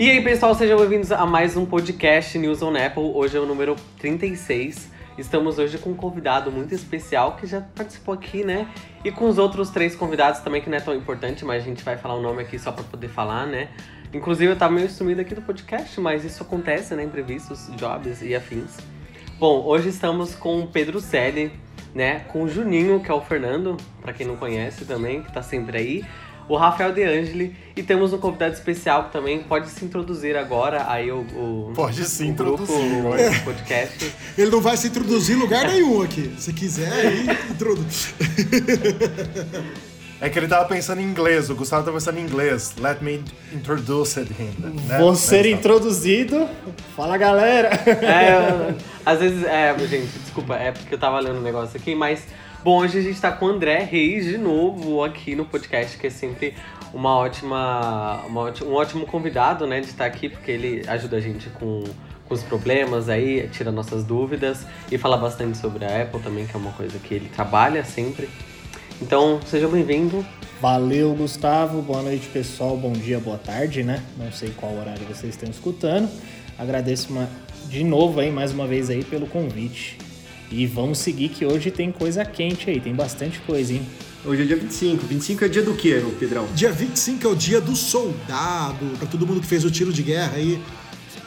E aí, pessoal, sejam bem-vindos a mais um podcast News on Apple. Hoje é o número 36. Estamos hoje com um convidado muito especial que já participou aqui, né? E com os outros três convidados também, que não é tão importante, mas a gente vai falar o nome aqui só para poder falar, né? Inclusive, eu tava meio sumido aqui do podcast, mas isso acontece, né? Imprevistos, jobs e afins. Bom, hoje estamos com o Pedro Selle, né? Com o Juninho, que é o Fernando, para quem não conhece também, que tá sempre aí o Rafael De Angeli. E temos um convidado especial que também pode se introduzir agora. Aí o, o pode se introduzir, grupo, o podcast. Ele não vai se introduzir em lugar nenhum aqui. Se quiser, aí introduz. É que ele tava pensando em inglês, o Gustavo tava pensando em inglês. Let me introduce him. Né? Vou ser introduzido. Fala galera! É, às vezes, é, gente, desculpa, é porque eu tava lendo um negócio aqui, mas Bom, hoje a gente está com o André Reis de novo aqui no podcast, que é sempre uma ótima, uma um ótimo convidado, né, de estar aqui, porque ele ajuda a gente com, com os problemas aí, tira nossas dúvidas e fala bastante sobre a Apple também, que é uma coisa que ele trabalha sempre. Então, seja bem-vindo. Valeu, Gustavo. Boa noite, pessoal. Bom dia, boa tarde, né? Não sei qual horário vocês estão escutando. Agradeço uma, de novo aí, mais uma vez aí, pelo convite. E vamos seguir que hoje tem coisa quente aí, tem bastante coisa, hein? Hoje é dia 25. 25 é dia do quê, Pedrão? Dia 25 é o dia do soldado, para todo mundo que fez o tiro de guerra aí.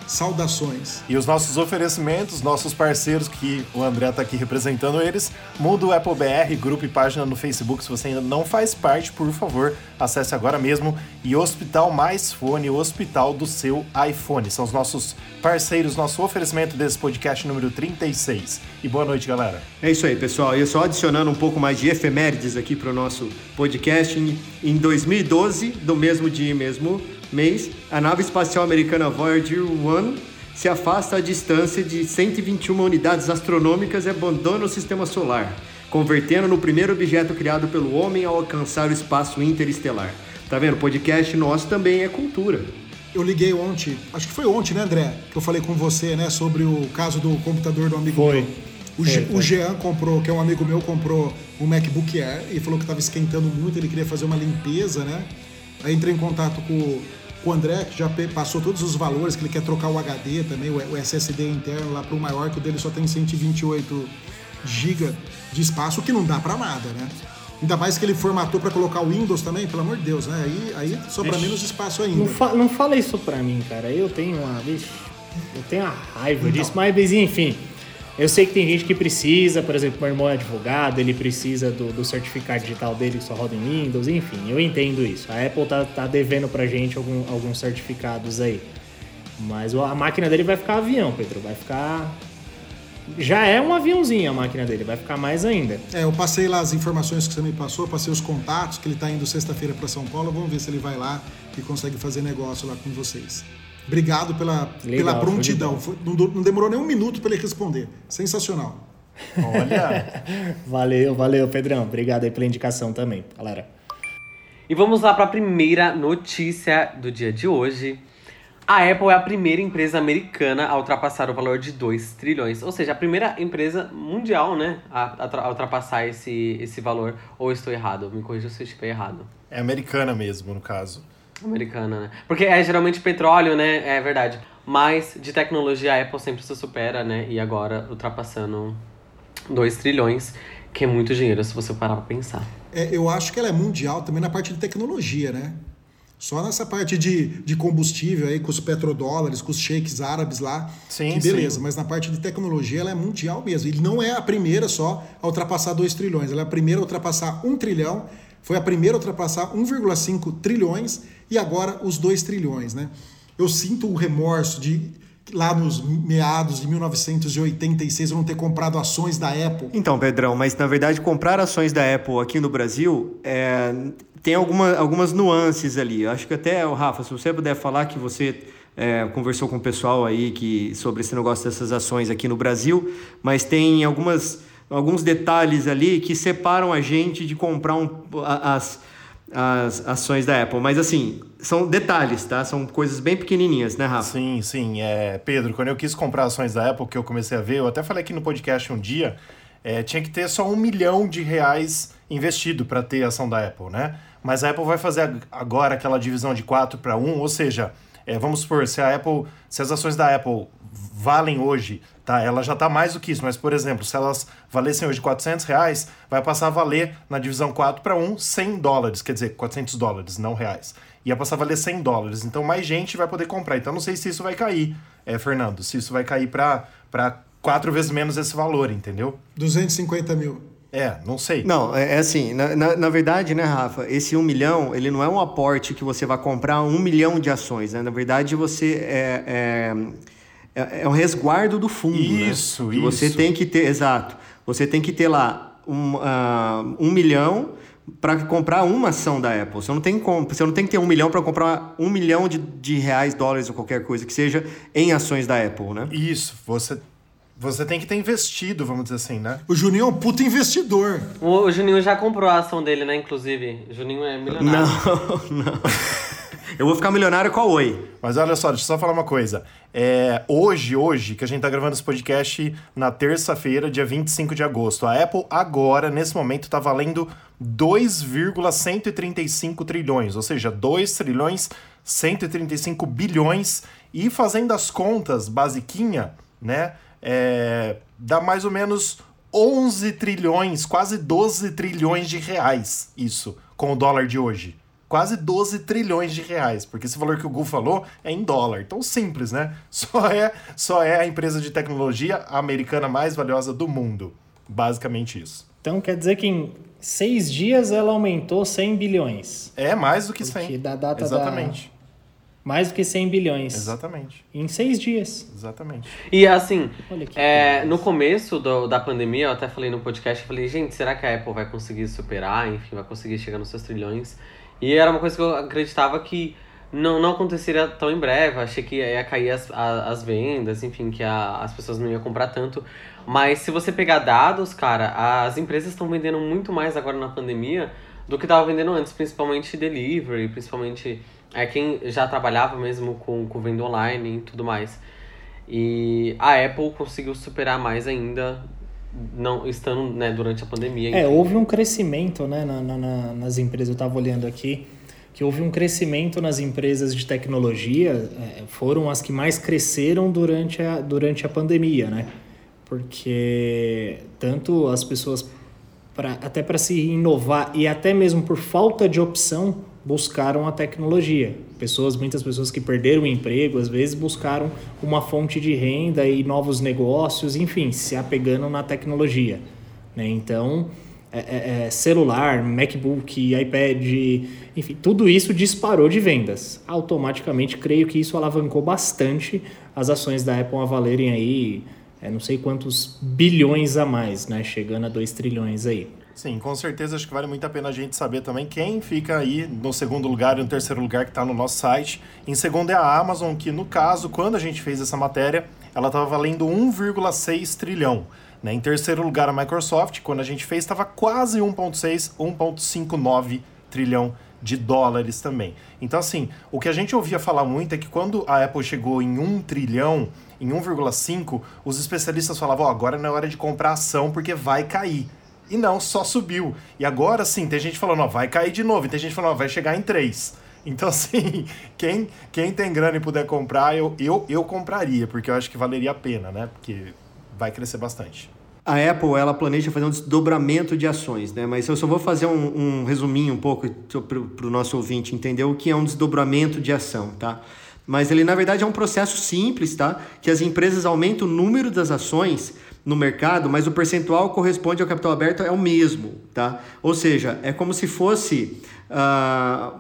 Saudações. E os nossos oferecimentos, nossos parceiros, que o André está aqui representando eles, muda o Apple BR, grupo e página no Facebook. Se você ainda não faz parte, por favor, acesse agora mesmo. E Hospital Mais Fone, o hospital do seu iPhone. São os nossos parceiros, nosso oferecimento desse podcast número 36. E boa noite, galera. É isso aí, pessoal. E só adicionando um pouco mais de efemérides aqui para o nosso podcast. Em 2012, do mesmo dia e mesmo mês, a nave espacial americana Voyager 1 se afasta à distância de 121 unidades astronômicas e abandona o sistema solar, convertendo no primeiro objeto criado pelo homem ao alcançar o espaço interestelar. Tá vendo? O podcast nosso também é cultura. Eu liguei ontem, acho que foi ontem, né, André? Que eu falei com você, né, sobre o caso do computador do amigo foi. meu. O, foi. o Jean comprou, que é um amigo meu, comprou um MacBook Air e falou que estava esquentando muito, ele queria fazer uma limpeza, né? Aí entrei em contato com o André, que já passou todos os valores, que ele quer trocar o HD também, o SSD interno lá para o maior, que o dele só tem 128 GB de espaço, que não dá para nada, né? Ainda mais que ele formatou para colocar o Windows também, pelo amor de Deus, né? Aí, aí sobra menos espaço ainda. Não, fa não fala isso para mim, cara. Eu tenho uma. Vixe, eu tenho uma raiva então. disso, mas enfim. Eu sei que tem gente que precisa, por exemplo, meu irmão é advogado, ele precisa do, do certificado digital dele que só roda em Windows, enfim, eu entendo isso. A Apple tá, tá devendo pra gente algum, alguns certificados aí. Mas a máquina dele vai ficar avião, Pedro, vai ficar. Já é um aviãozinho a máquina dele, vai ficar mais ainda. É, eu passei lá as informações que você me passou, passei os contatos, que ele tá indo sexta-feira para São Paulo, vamos ver se ele vai lá e consegue fazer negócio lá com vocês. Obrigado pela, Legal, pela prontidão. Não, não demorou nem um minuto para ele responder. Sensacional. Olha. valeu, valeu, Pedrão. Obrigado aí pela indicação também, galera. E vamos lá para a primeira notícia do dia de hoje. A Apple é a primeira empresa americana a ultrapassar o valor de 2 trilhões. Ou seja, a primeira empresa mundial, né, a, a, ultrapassar esse, esse valor. Ou estou errado? Me corrija se eu estiver errado. É americana mesmo, no caso. Americana, né? Porque é geralmente petróleo, né? É verdade. Mas de tecnologia a Apple sempre se supera, né? E agora ultrapassando 2 trilhões, que é muito dinheiro se você parar pra pensar. É, eu acho que ela é mundial também na parte de tecnologia, né? Só nessa parte de, de combustível aí, com os petrodólares, com os sheiks árabes lá. Sim, que beleza, sim. mas na parte de tecnologia ela é mundial mesmo. E não é a primeira só a ultrapassar 2 trilhões, ela é a primeira a ultrapassar 1 um trilhão, foi a primeira a ultrapassar 1,5 trilhões e agora os 2 trilhões, né? Eu sinto o remorso de lá nos meados de 1986 eu não ter comprado ações da Apple. Então, Pedrão, mas na verdade comprar ações da Apple aqui no Brasil é, tem alguma, algumas nuances ali. Eu acho que até, o Rafa, se você puder falar que você é, conversou com o pessoal aí que, sobre esse negócio dessas ações aqui no Brasil, mas tem algumas, alguns detalhes ali que separam a gente de comprar um, as as ações da Apple. Mas assim, são detalhes, tá? São coisas bem pequenininhas, né, Rafa? Sim, sim. É, Pedro, quando eu quis comprar ações da Apple, que eu comecei a ver, eu até falei aqui no podcast um dia, é, tinha que ter só um milhão de reais investido para ter ação da Apple, né? Mas a Apple vai fazer agora aquela divisão de 4 para 1, ou seja, É, vamos supor, se a Apple, se as ações da Apple valem hoje, tá? Ela já está mais do que isso, mas, por exemplo, se elas valessem hoje 400 reais, vai passar a valer na divisão 4 para 1 100 dólares, quer dizer, 400 dólares, não reais. Ia passar a valer 100 dólares, então mais gente vai poder comprar. Então não sei se isso vai cair, é, Fernando, se isso vai cair para quatro vezes menos esse valor, entendeu? 250 mil. É, não sei. Não, é, é assim, na, na, na, verdade, né, Rafa, esse um milhão, ele não é um aporte que você vai comprar um milhão de ações, né? Na verdade, você é, é, é, é um resguardo do fundo, Isso, né? isso. Você tem que ter, exato, você tem que ter lá um, uh, um milhão para comprar uma ação da Apple. Você não tem, você não tem que ter um milhão para comprar um milhão de, de reais, dólares ou qualquer coisa que seja em ações da Apple, né? Isso, você você tem que ter investido, vamos dizer assim, né? O Juninho é um puta investidor. O, o Juninho já comprou a ação dele, né? Inclusive. O Juninho é milionário. Não, não. Eu vou ficar milionário com a Oi. Mas olha só, deixa eu só falar uma coisa. É, hoje, hoje, que a gente tá gravando esse podcast na terça-feira, dia 25 de agosto, a Apple agora, nesse momento, tá valendo 2,135 trilhões, ou seja, 2 trilhões 135 bilhões. E fazendo as contas basiquinha, né? é, dá mais ou menos 11 trilhões, quase 12 trilhões de reais, isso, com o dólar de hoje. Quase 12 trilhões de reais, porque esse valor que o Gu falou é em dólar. Então, simples, né? Só é, só é a empresa de tecnologia americana mais valiosa do mundo. Basicamente isso. Então, quer dizer que em seis dias ela aumentou 100 bilhões. É mais do que 100. Porque da data Exatamente. Da mais do que 100 bilhões. Exatamente. Em seis dias. Exatamente. E assim, é, no começo do, da pandemia, eu até falei no podcast, eu falei, gente, será que a Apple vai conseguir superar, enfim, vai conseguir chegar nos seus trilhões? E era uma coisa que eu acreditava que não, não aconteceria tão em breve. Achei que ia cair as, as vendas, enfim, que a, as pessoas não iam comprar tanto. Mas se você pegar dados, cara, as empresas estão vendendo muito mais agora na pandemia do que estavam vendendo antes, principalmente delivery, principalmente é quem já trabalhava mesmo com, com venda online e tudo mais. E a Apple conseguiu superar mais ainda, não estando né, durante a pandemia. É, houve um crescimento né, na, na, nas empresas, eu estava olhando aqui, que houve um crescimento nas empresas de tecnologia, é, foram as que mais cresceram durante a, durante a pandemia, né? Porque tanto as pessoas, pra, até para se inovar e até mesmo por falta de opção, buscaram a tecnologia. Pessoas, muitas pessoas que perderam o emprego, às vezes buscaram uma fonte de renda e novos negócios, enfim, se apegando na tecnologia. Né? Então, é, é, é celular, MacBook, iPad, enfim, tudo isso disparou de vendas. Automaticamente, creio que isso alavancou bastante as ações da Apple a valerem aí, é, não sei quantos bilhões a mais, né? chegando a 2 trilhões aí. Sim, com certeza acho que vale muito a pena a gente saber também quem fica aí no segundo lugar e no terceiro lugar que está no nosso site. Em segundo é a Amazon, que no caso, quando a gente fez essa matéria, ela estava valendo 1,6 trilhão. Né? Em terceiro lugar a Microsoft, quando a gente fez, estava quase 1,6, 1,59 trilhão de dólares também. Então, assim, o que a gente ouvia falar muito é que quando a Apple chegou em 1 trilhão, em 1,5, os especialistas falavam: oh, agora não é hora de comprar ação porque vai cair. E não, só subiu. E agora sim, tem gente falando, ó, vai cair de novo. E tem gente falando, ó, vai chegar em 3. Então, assim, quem, quem tem grana e puder comprar, eu, eu, eu compraria, porque eu acho que valeria a pena, né? Porque vai crescer bastante. A Apple, ela planeja fazer um desdobramento de ações, né? Mas eu só vou fazer um, um resuminho um pouco para o nosso ouvinte entender o que é um desdobramento de ação, tá? Mas ele, na verdade, é um processo simples, tá? Que as empresas aumentam o número das ações no mercado, mas o percentual corresponde ao capital aberto é o mesmo, tá? Ou seja, é como se fosse uh,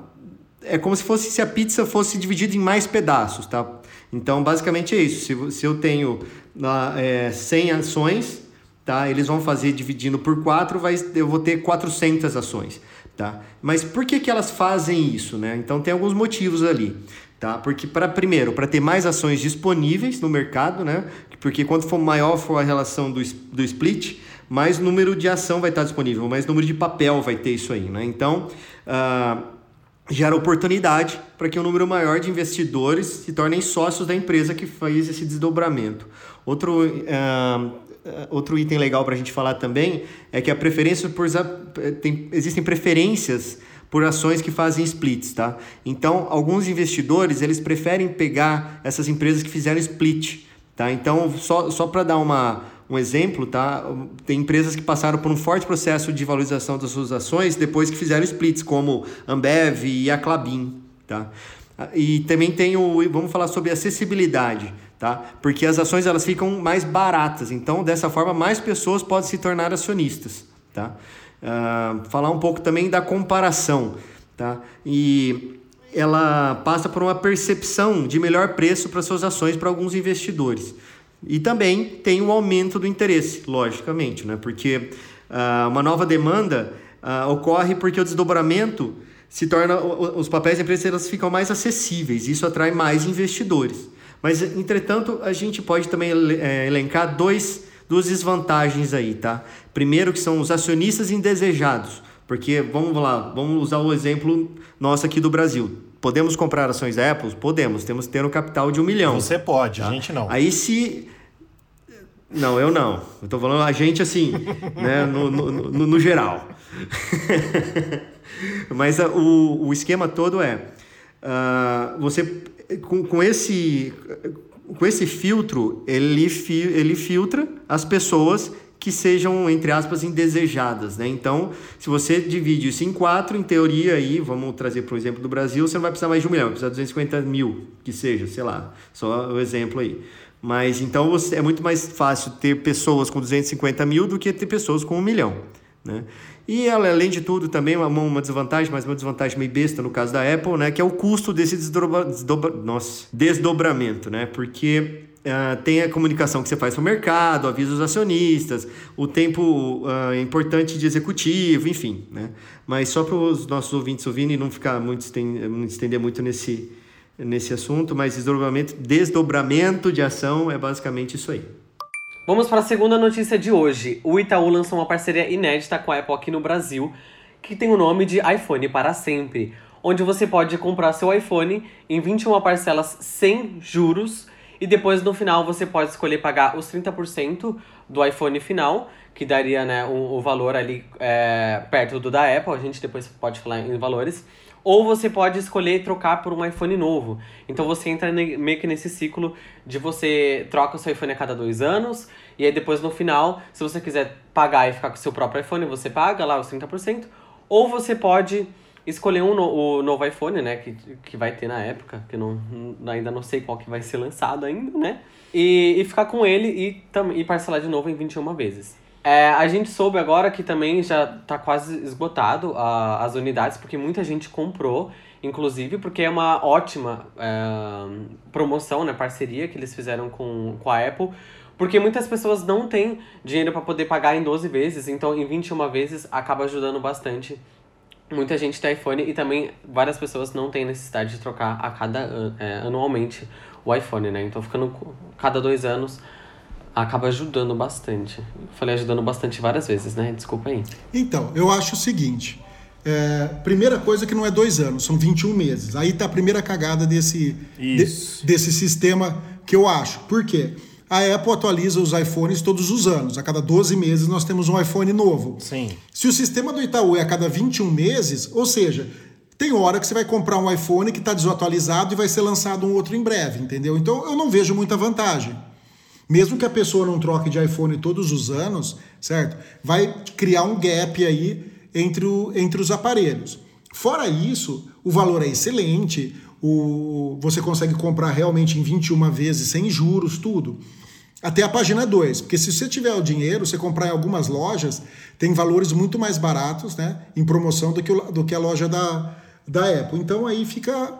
é como se fosse se a pizza fosse dividida em mais pedaços, tá? Então, basicamente é isso. Se, se eu tenho uh, é, 100 ações, tá? Eles vão fazer dividindo por 4, vai, eu vou ter 400 ações, tá? Mas por que, que elas fazem isso, né? Então, tem alguns motivos ali. Tá? Porque, para primeiro, para ter mais ações disponíveis no mercado, né? Porque quanto for maior for a relação do, do split, mais número de ação vai estar disponível, mais número de papel vai ter isso aí. Né? Então, uh, gera oportunidade para que um número maior de investidores se tornem sócios da empresa que faz esse desdobramento. Outro, uh, outro item legal para a gente falar também é que a preferência por tem, existem preferências por ações que fazem splits, tá? Então, alguns investidores, eles preferem pegar essas empresas que fizeram split, tá? Então, só, só para dar uma, um exemplo, tá? Tem empresas que passaram por um forte processo de valorização das suas ações depois que fizeram splits, como Ambev e a Clabin, tá? E também tem o, vamos falar sobre acessibilidade, tá? Porque as ações elas ficam mais baratas, então dessa forma mais pessoas podem se tornar acionistas, tá? Uh, falar um pouco também da comparação, tá? E ela passa por uma percepção de melhor preço para suas ações para alguns investidores. E também tem o aumento do interesse, logicamente, né? Porque uh, uma nova demanda uh, ocorre porque o desdobramento se torna os papéis da empresa elas ficam mais acessíveis, isso atrai mais investidores. Mas entretanto, a gente pode também é, elencar dois duas desvantagens aí, tá? Primeiro que são os acionistas indesejados, porque vamos lá, vamos usar o exemplo nosso aqui do Brasil. Podemos comprar ações da Apple? Podemos, temos que ter um capital de um milhão. Você pode, tá? a gente não. Aí se não, eu não. Eu tô falando a gente assim, né, no, no, no, no geral. Mas uh, o, o esquema todo é uh, você com, com esse com esse filtro ele, fi, ele filtra as pessoas que sejam entre aspas indesejadas, né? Então, se você divide isso em quatro, em teoria aí, vamos trazer para o exemplo do Brasil, você não vai precisar mais de um milhão, vai precisar de 250 mil, que seja, sei lá, só o exemplo aí. Mas então você, é muito mais fácil ter pessoas com 250 mil do que ter pessoas com um milhão, né? E ela, além de tudo, também uma, uma desvantagem, mas uma desvantagem meio besta no caso da Apple, né? Que é o custo desse desdobra, desdobra, nossa, desdobramento, né? Porque uh, tem a comunicação que você faz para o mercado, avisa os acionistas, o tempo uh, importante de executivo, enfim, né? Mas só para os nossos ouvintes ouvirem e não ficar muito estender muito nesse, nesse assunto, mas desdobramento, desdobramento de ação é basicamente isso aí. Vamos para a segunda notícia de hoje. O Itaú lançou uma parceria inédita com a Apple aqui no Brasil, que tem o nome de iPhone para sempre, onde você pode comprar seu iPhone em 21 parcelas sem juros e depois no final você pode escolher pagar os 30% do iPhone final, que daria né, o, o valor ali é, perto do da Apple, a gente depois pode falar em valores. Ou você pode escolher trocar por um iPhone novo. Então você entra meio que nesse ciclo de você troca o seu iPhone a cada dois anos, e aí depois no final, se você quiser pagar e ficar com o seu próprio iPhone, você paga lá os 30%, ou você pode escolher um no, o novo iPhone, né, que, que vai ter na época, que não, ainda não sei qual que vai ser lançado ainda, né, e, e ficar com ele e, e parcelar de novo em 21 vezes. É, a gente soube agora que também já está quase esgotado uh, as unidades, porque muita gente comprou, inclusive, porque é uma ótima uh, promoção, né, parceria que eles fizeram com, com a Apple, porque muitas pessoas não têm dinheiro para poder pagar em 12 vezes, então em 21 vezes acaba ajudando bastante. Muita gente tem iPhone e também várias pessoas não têm necessidade de trocar a cada é, anualmente o iPhone, né? Então ficando cada dois anos acaba ajudando bastante. falei ajudando bastante várias vezes, né? Desculpa aí. Então, eu acho o seguinte. É, primeira coisa que não é dois anos, são 21 meses. Aí tá a primeira cagada desse, de, desse sistema que eu acho. Por quê? A Apple atualiza os iPhones todos os anos. A cada 12 meses nós temos um iPhone novo. Sim. Se o sistema do Itaú é a cada 21 meses, ou seja, tem hora que você vai comprar um iPhone que está desatualizado e vai ser lançado um outro em breve, entendeu? Então eu não vejo muita vantagem. Mesmo que a pessoa não troque de iPhone todos os anos, certo? Vai criar um gap aí entre, o, entre os aparelhos. Fora isso, o valor é excelente, o, você consegue comprar realmente em 21 vezes sem juros, tudo. Até a página 2, porque se você tiver o dinheiro, você comprar em algumas lojas, tem valores muito mais baratos, né, em promoção do que, do que a loja da, da Apple. Então aí fica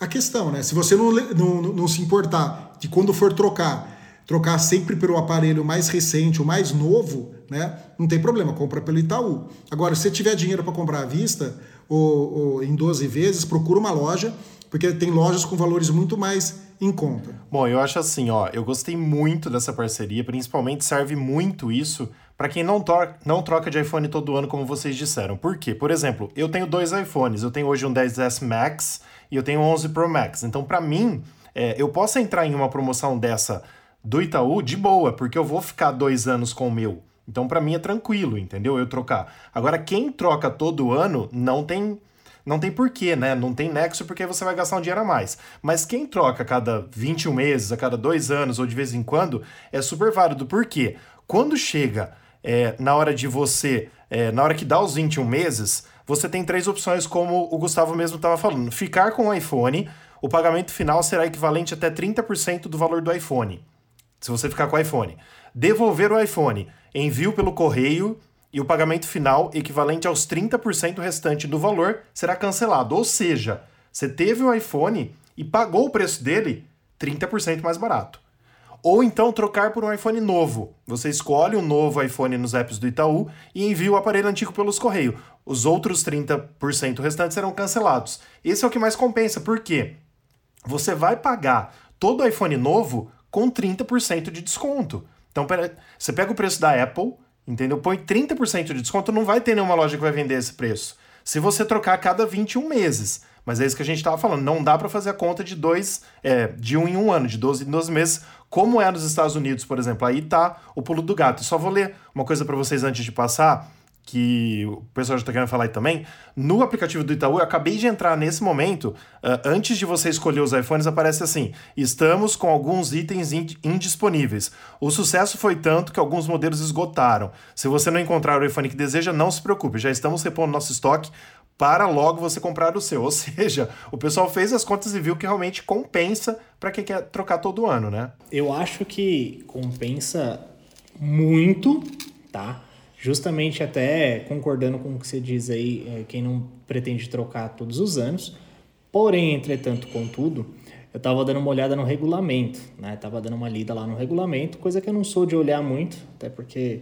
a questão, né? Se você não, não, não se importar de quando for trocar trocar sempre pelo aparelho mais recente, o mais novo, né? Não tem problema, compra pelo Itaú. Agora, se você tiver dinheiro para comprar à vista ou, ou, em 12 vezes, procura uma loja, porque tem lojas com valores muito mais em conta. Bom, eu acho assim, ó, eu gostei muito dessa parceria, principalmente serve muito isso para quem não, não troca de iPhone todo ano, como vocês disseram. Por quê? Por exemplo, eu tenho dois iPhones, eu tenho hoje um 10S Max e eu tenho um 11 Pro Max. Então, para mim, é, eu posso entrar em uma promoção dessa do Itaú de boa, porque eu vou ficar dois anos com o meu. Então, para mim é tranquilo, entendeu? Eu trocar. Agora, quem troca todo ano não tem não tem porquê, né? Não tem nexo porque você vai gastar um dinheiro a mais. Mas quem troca a cada 21 meses, a cada dois anos ou de vez em quando, é super válido. Por quê? Quando chega é, na hora de você, é, na hora que dá os 21 meses, você tem três opções, como o Gustavo mesmo estava falando. Ficar com o iPhone, o pagamento final será equivalente até 30% do valor do iPhone. Se você ficar com o iPhone. Devolver o iPhone, envio pelo correio e o pagamento final, equivalente aos 30% restante do valor, será cancelado. Ou seja, você teve o iPhone e pagou o preço dele 30% mais barato. Ou então trocar por um iPhone novo. Você escolhe um novo iPhone nos apps do Itaú e envia o aparelho antigo pelos correios. Os outros 30% restantes serão cancelados. Esse é o que mais compensa, por quê? Você vai pagar todo o iPhone novo com 30% de desconto. Então, você pega o preço da Apple, entendeu? Põe 30% de desconto, não vai ter nenhuma loja que vai vender esse preço. Se você trocar a cada 21 meses. Mas é isso que a gente estava falando. Não dá para fazer a conta de dois, é, de um em um ano, de 12 em 12 meses, como é nos Estados Unidos, por exemplo. Aí tá o pulo do gato. Só vou ler uma coisa para vocês antes de passar, que o pessoal já está querendo falar aí também. No aplicativo do Itaú, eu acabei de entrar nesse momento. Uh, antes de você escolher os iPhones, aparece assim: estamos com alguns itens indisponíveis. O sucesso foi tanto que alguns modelos esgotaram. Se você não encontrar o iPhone que deseja, não se preocupe, já estamos repondo nosso estoque para logo você comprar o seu. Ou seja, o pessoal fez as contas e viu que realmente compensa para quem quer trocar todo ano, né? Eu acho que compensa muito, tá? Justamente até concordando com o que você diz aí, é, quem não pretende trocar todos os anos. Porém, entretanto, contudo, eu estava dando uma olhada no regulamento, né? Tava dando uma lida lá no regulamento, coisa que eu não sou de olhar muito, até porque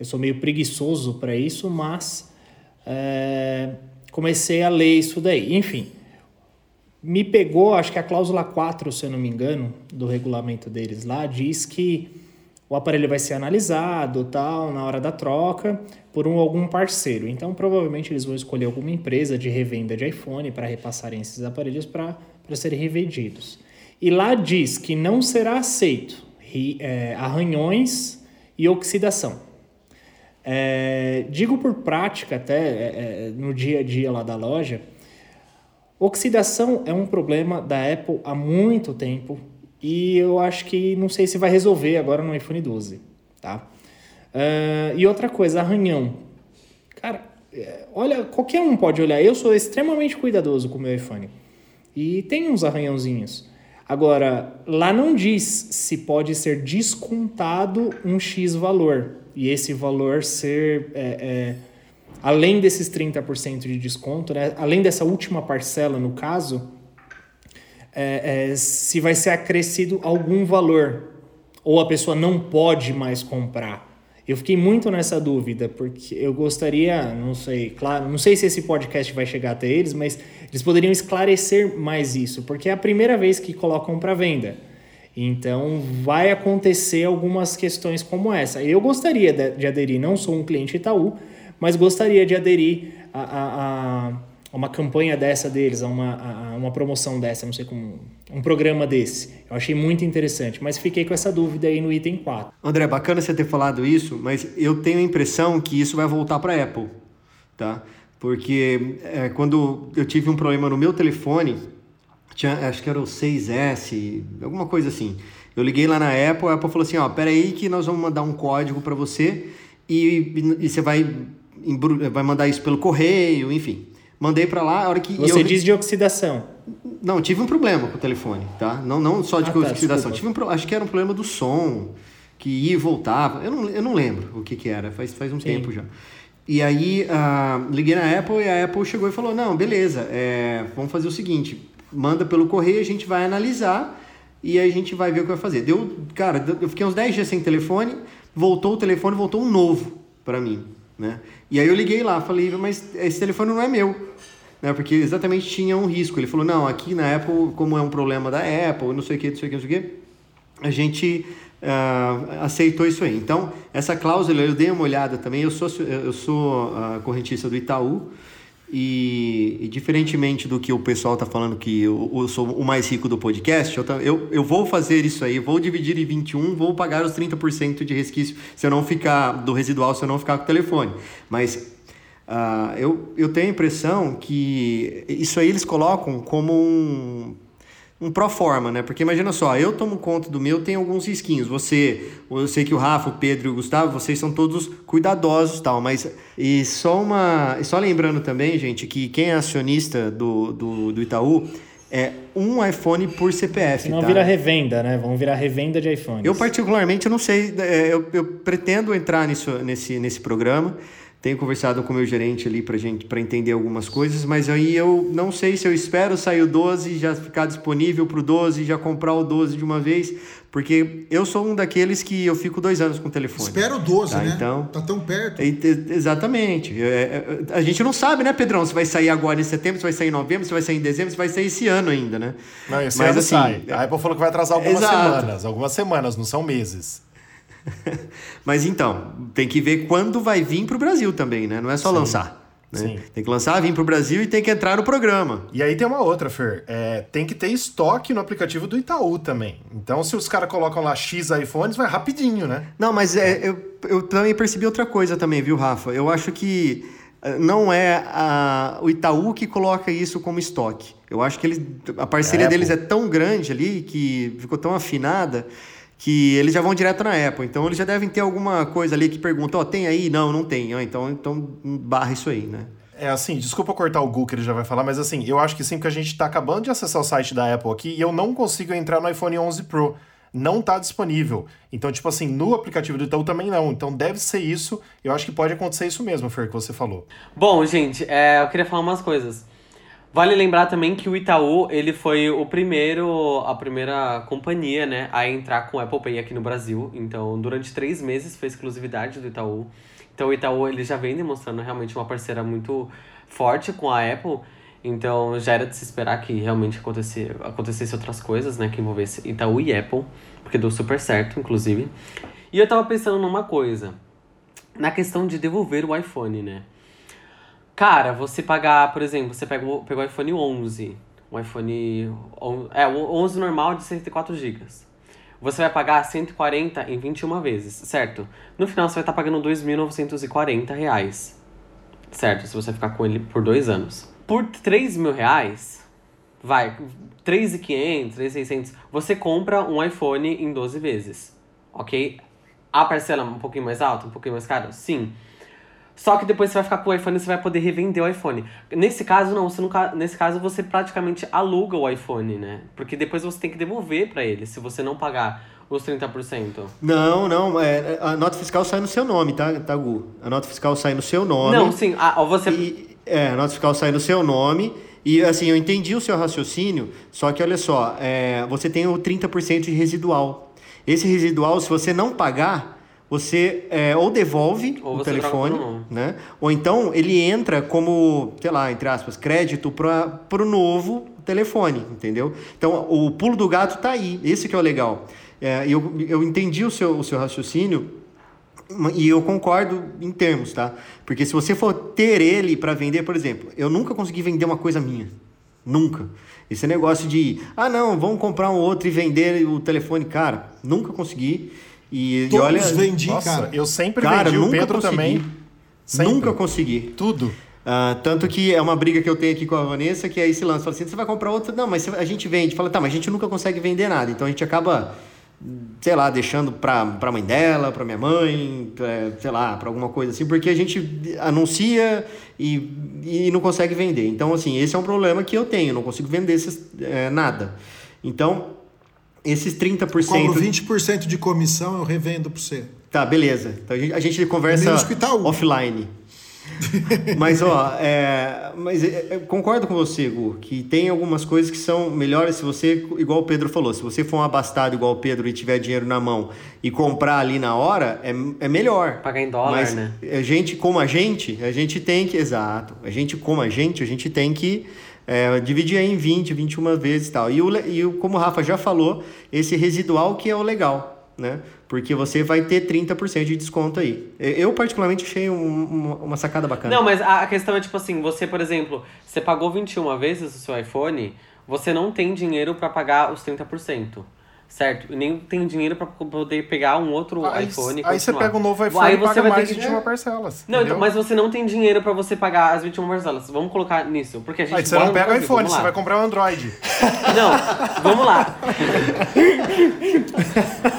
eu sou meio preguiçoso para isso, mas é, comecei a ler isso daí. Enfim, me pegou, acho que a cláusula 4, se eu não me engano, do regulamento deles lá, diz que o aparelho vai ser analisado tal na hora da troca por um, algum parceiro. Então, provavelmente eles vão escolher alguma empresa de revenda de iPhone para repassarem esses aparelhos para serem revendidos. E lá diz que não será aceito é, arranhões e oxidação. É, digo por prática, até é, é, no dia a dia lá da loja, oxidação é um problema da Apple há muito tempo e eu acho que não sei se vai resolver agora no iPhone 12, tá? Uh, e outra coisa, arranhão. Cara, é, olha, qualquer um pode olhar. Eu sou extremamente cuidadoso com o meu iPhone e tem uns arranhãozinhos. Agora, lá não diz se pode ser descontado um X valor e esse valor ser, é, é, além desses 30% de desconto, né, além dessa última parcela no caso, é, é, se vai ser acrescido algum valor ou a pessoa não pode mais comprar. Eu fiquei muito nessa dúvida, porque eu gostaria, não sei, claro, não sei se esse podcast vai chegar até eles, mas eles poderiam esclarecer mais isso, porque é a primeira vez que colocam para venda. Então vai acontecer algumas questões como essa. Eu gostaria de, de aderir, não sou um cliente Itaú, mas gostaria de aderir a, a, a uma campanha dessa deles, a uma, a uma promoção dessa, não sei como, um programa desse. Eu achei muito interessante, mas fiquei com essa dúvida aí no item 4. André, bacana você ter falado isso, mas eu tenho a impressão que isso vai voltar para a Apple, tá? Porque é, quando eu tive um problema no meu telefone, tinha, acho que era o 6S, alguma coisa assim. Eu liguei lá na Apple, a Apple falou assim, ó, peraí que nós vamos mandar um código para você e, e você vai, vai mandar isso pelo correio, enfim. Mandei para lá, a hora que... Você eu... diz de oxidação. Não, tive um problema com o telefone, tá? Não, não só de ah, tá, oxidação, tive um, acho que era um problema do som, que ia e voltava, eu não, eu não lembro o que que era, faz, faz um Sim. tempo já. E aí, uh, liguei na Apple e a Apple chegou e falou, não, beleza, é, vamos fazer o seguinte, manda pelo correio, a gente vai analisar e a gente vai ver o que vai fazer. Deu, cara, eu fiquei uns 10 dias sem telefone, voltou o telefone, voltou um novo para mim, né? E aí eu liguei lá, falei, mas esse telefone não é meu, né? Porque exatamente tinha um risco. Ele falou, não, aqui na Apple, como é um problema da Apple, não sei o que, não sei o que, não sei o que, a gente uh, aceitou isso aí. Então, essa cláusula, eu dei uma olhada também, eu sou, eu sou uh, correntista do Itaú, e, e, diferentemente do que o pessoal está falando que eu, eu, sou o mais rico do podcast, eu, eu, eu vou fazer isso aí, vou dividir em 21, vou pagar os 30% de resquício se eu não ficar do residual, se eu não ficar com o telefone. Mas Uh, eu, eu tenho a impressão que isso aí eles colocam como um, um pro forma, né? Porque imagina só, eu tomo conta do meu, tem alguns risquinhos. Você, eu sei que o Rafa, o Pedro e o Gustavo, vocês são todos cuidadosos tal, mas e só uma. E só lembrando também, gente, que quem é acionista do, do, do Itaú é um iPhone por CPF. Não tá? vira revenda, né? Vão virar revenda de iPhones. Eu, particularmente, não sei. É, eu, eu pretendo entrar nisso, nesse, nesse programa. Tenho conversado com o meu gerente ali para gente para entender algumas coisas, mas aí eu não sei se eu espero sair o 12 e já ficar disponível para o 12 e já comprar o 12 de uma vez, porque eu sou um daqueles que eu fico dois anos com o telefone. Espera o 12, tá? né? Então, tá tão perto. exatamente. É, é, a gente não sabe, né, Pedrão, se vai sair agora em setembro, se vai sair em novembro, se vai sair em dezembro, se vai sair esse ano ainda, né? Não, esse Mas, ano assim, sai. A Apple falou que vai atrasar algumas exato. semanas, algumas semanas, não são meses. Mas então, tem que ver quando vai vir para o Brasil também, né? Não é só Sim. lançar. Né? Tem que lançar, vir para o Brasil e tem que entrar no programa. E aí tem uma outra, Fer. É, tem que ter estoque no aplicativo do Itaú também. Então, se os caras colocam lá X iPhones, vai rapidinho, né? Não, mas é, eu, eu também percebi outra coisa também, viu, Rafa? Eu acho que eh, não é a, o Itaú que coloca isso como estoque. Eu acho que eles, a parceria é, deles é tão grande ali, que ficou tão afinada que eles já vão direto na Apple. Então eles já devem ter alguma coisa ali que pergunta, ó, oh, tem aí? Não, não tem. Oh, então, então barra isso aí, né? É assim, desculpa cortar o Google que ele já vai falar, mas assim, eu acho que sim, porque a gente está acabando de acessar o site da Apple aqui e eu não consigo entrar no iPhone 11 Pro. Não está disponível. Então, tipo assim, no aplicativo do Itaú também não. Então deve ser isso. Eu acho que pode acontecer isso mesmo, Fer, que você falou. Bom, gente, é, eu queria falar umas coisas. Vale lembrar também que o Itaú, ele foi o primeiro, a primeira companhia, né, a entrar com Apple Pay aqui no Brasil. Então, durante três meses foi exclusividade do Itaú. Então, o Itaú, ele já vem demonstrando realmente uma parceira muito forte com a Apple. Então, já era de se esperar que realmente acontecesse, acontecesse outras coisas, né, que envolvesse Itaú e Apple, porque deu super certo, inclusive. E eu tava pensando numa coisa, na questão de devolver o iPhone, né? Cara, você pagar, por exemplo, você pega, pegou o iPhone 11, um iPhone. É, o 11 normal de 64 GB. Você vai pagar 140 em 21 vezes, certo? No final você vai estar pagando 2.940 reais. Certo? Se você ficar com ele por dois anos. Por 3 mil reais, vai, 3.500, 3.600, você compra um iPhone em 12 vezes. Ok? A parcela é um pouquinho mais alta, um pouquinho mais cara? Sim. Só que depois você vai ficar com o iPhone e você vai poder revender o iPhone. Nesse caso, não. Você nunca, nesse caso, você praticamente aluga o iPhone, né? Porque depois você tem que devolver para ele, se você não pagar os 30%. Não, não. É, a nota fiscal sai no seu nome, tá, tá Gu? A nota fiscal sai no seu nome. Não, sim. A, você... E, é, a nota fiscal sai no seu nome. E assim, eu entendi o seu raciocínio, só que olha só, é, você tem o 30% de residual. Esse residual, se você não pagar, você é, ou devolve ou o telefone, né? Ou então ele entra como, sei lá, entre aspas, crédito para o novo telefone, entendeu? Então o pulo do gato está aí, esse que é o legal. É, eu, eu entendi o seu, o seu raciocínio e eu concordo em termos, tá? Porque se você for ter ele para vender, por exemplo, eu nunca consegui vender uma coisa minha. Nunca. Esse negócio de, ah, não, vamos comprar um outro e vender o telefone, cara, nunca consegui. E, Todos e olha, vendi, nossa, cara. Eu sempre cara, vendi, o Pedro consegui, também. Sempre. Nunca consegui. Tudo. Uh, tanto que é uma briga que eu tenho aqui com a Vanessa, que é esse lance. Fala assim, você vai comprar outra? Não, mas a gente vende. Fala, tá, mas a gente nunca consegue vender nada. Então a gente acaba, sei lá, deixando pra, pra mãe dela, pra minha mãe, pra, sei lá, pra alguma coisa assim, porque a gente anuncia e, e não consegue vender. Então, assim, esse é um problema que eu tenho, não consigo vender esses, é, nada. Então, esses 30%. Cobro 20% de comissão, eu revendo para você. Tá, beleza. Então a gente, a gente conversa offline. mas, ó, é, mas é, concordo com você, Gu, que tem algumas coisas que são melhores se você, igual o Pedro falou, se você for um abastado igual o Pedro e tiver dinheiro na mão e comprar ali na hora, é, é melhor. Pagar em dólar, mas né? A gente, como a gente, a gente tem que. Exato. A gente, como a gente, a gente tem que é, dividir em 20, 21 vezes e tal. E, o, e como o Rafa já falou, esse residual que é o legal, né? Porque você vai ter 30% de desconto aí. Eu, particularmente, achei um, uma, uma sacada bacana. Não, mas a questão é tipo assim: você, por exemplo, você pagou 21 vezes o seu iPhone, você não tem dinheiro para pagar os 30%. Certo? E nem tem dinheiro para poder pegar um outro aí, iPhone. Aí você pega um novo iPhone aí e paga mais de 21 parcelas. Não, então, mas você não tem dinheiro para você pagar as 21 parcelas. Vamos colocar nisso, porque a gente. Aí você não pega o iPhone, você vai comprar um Android. Não, vamos lá.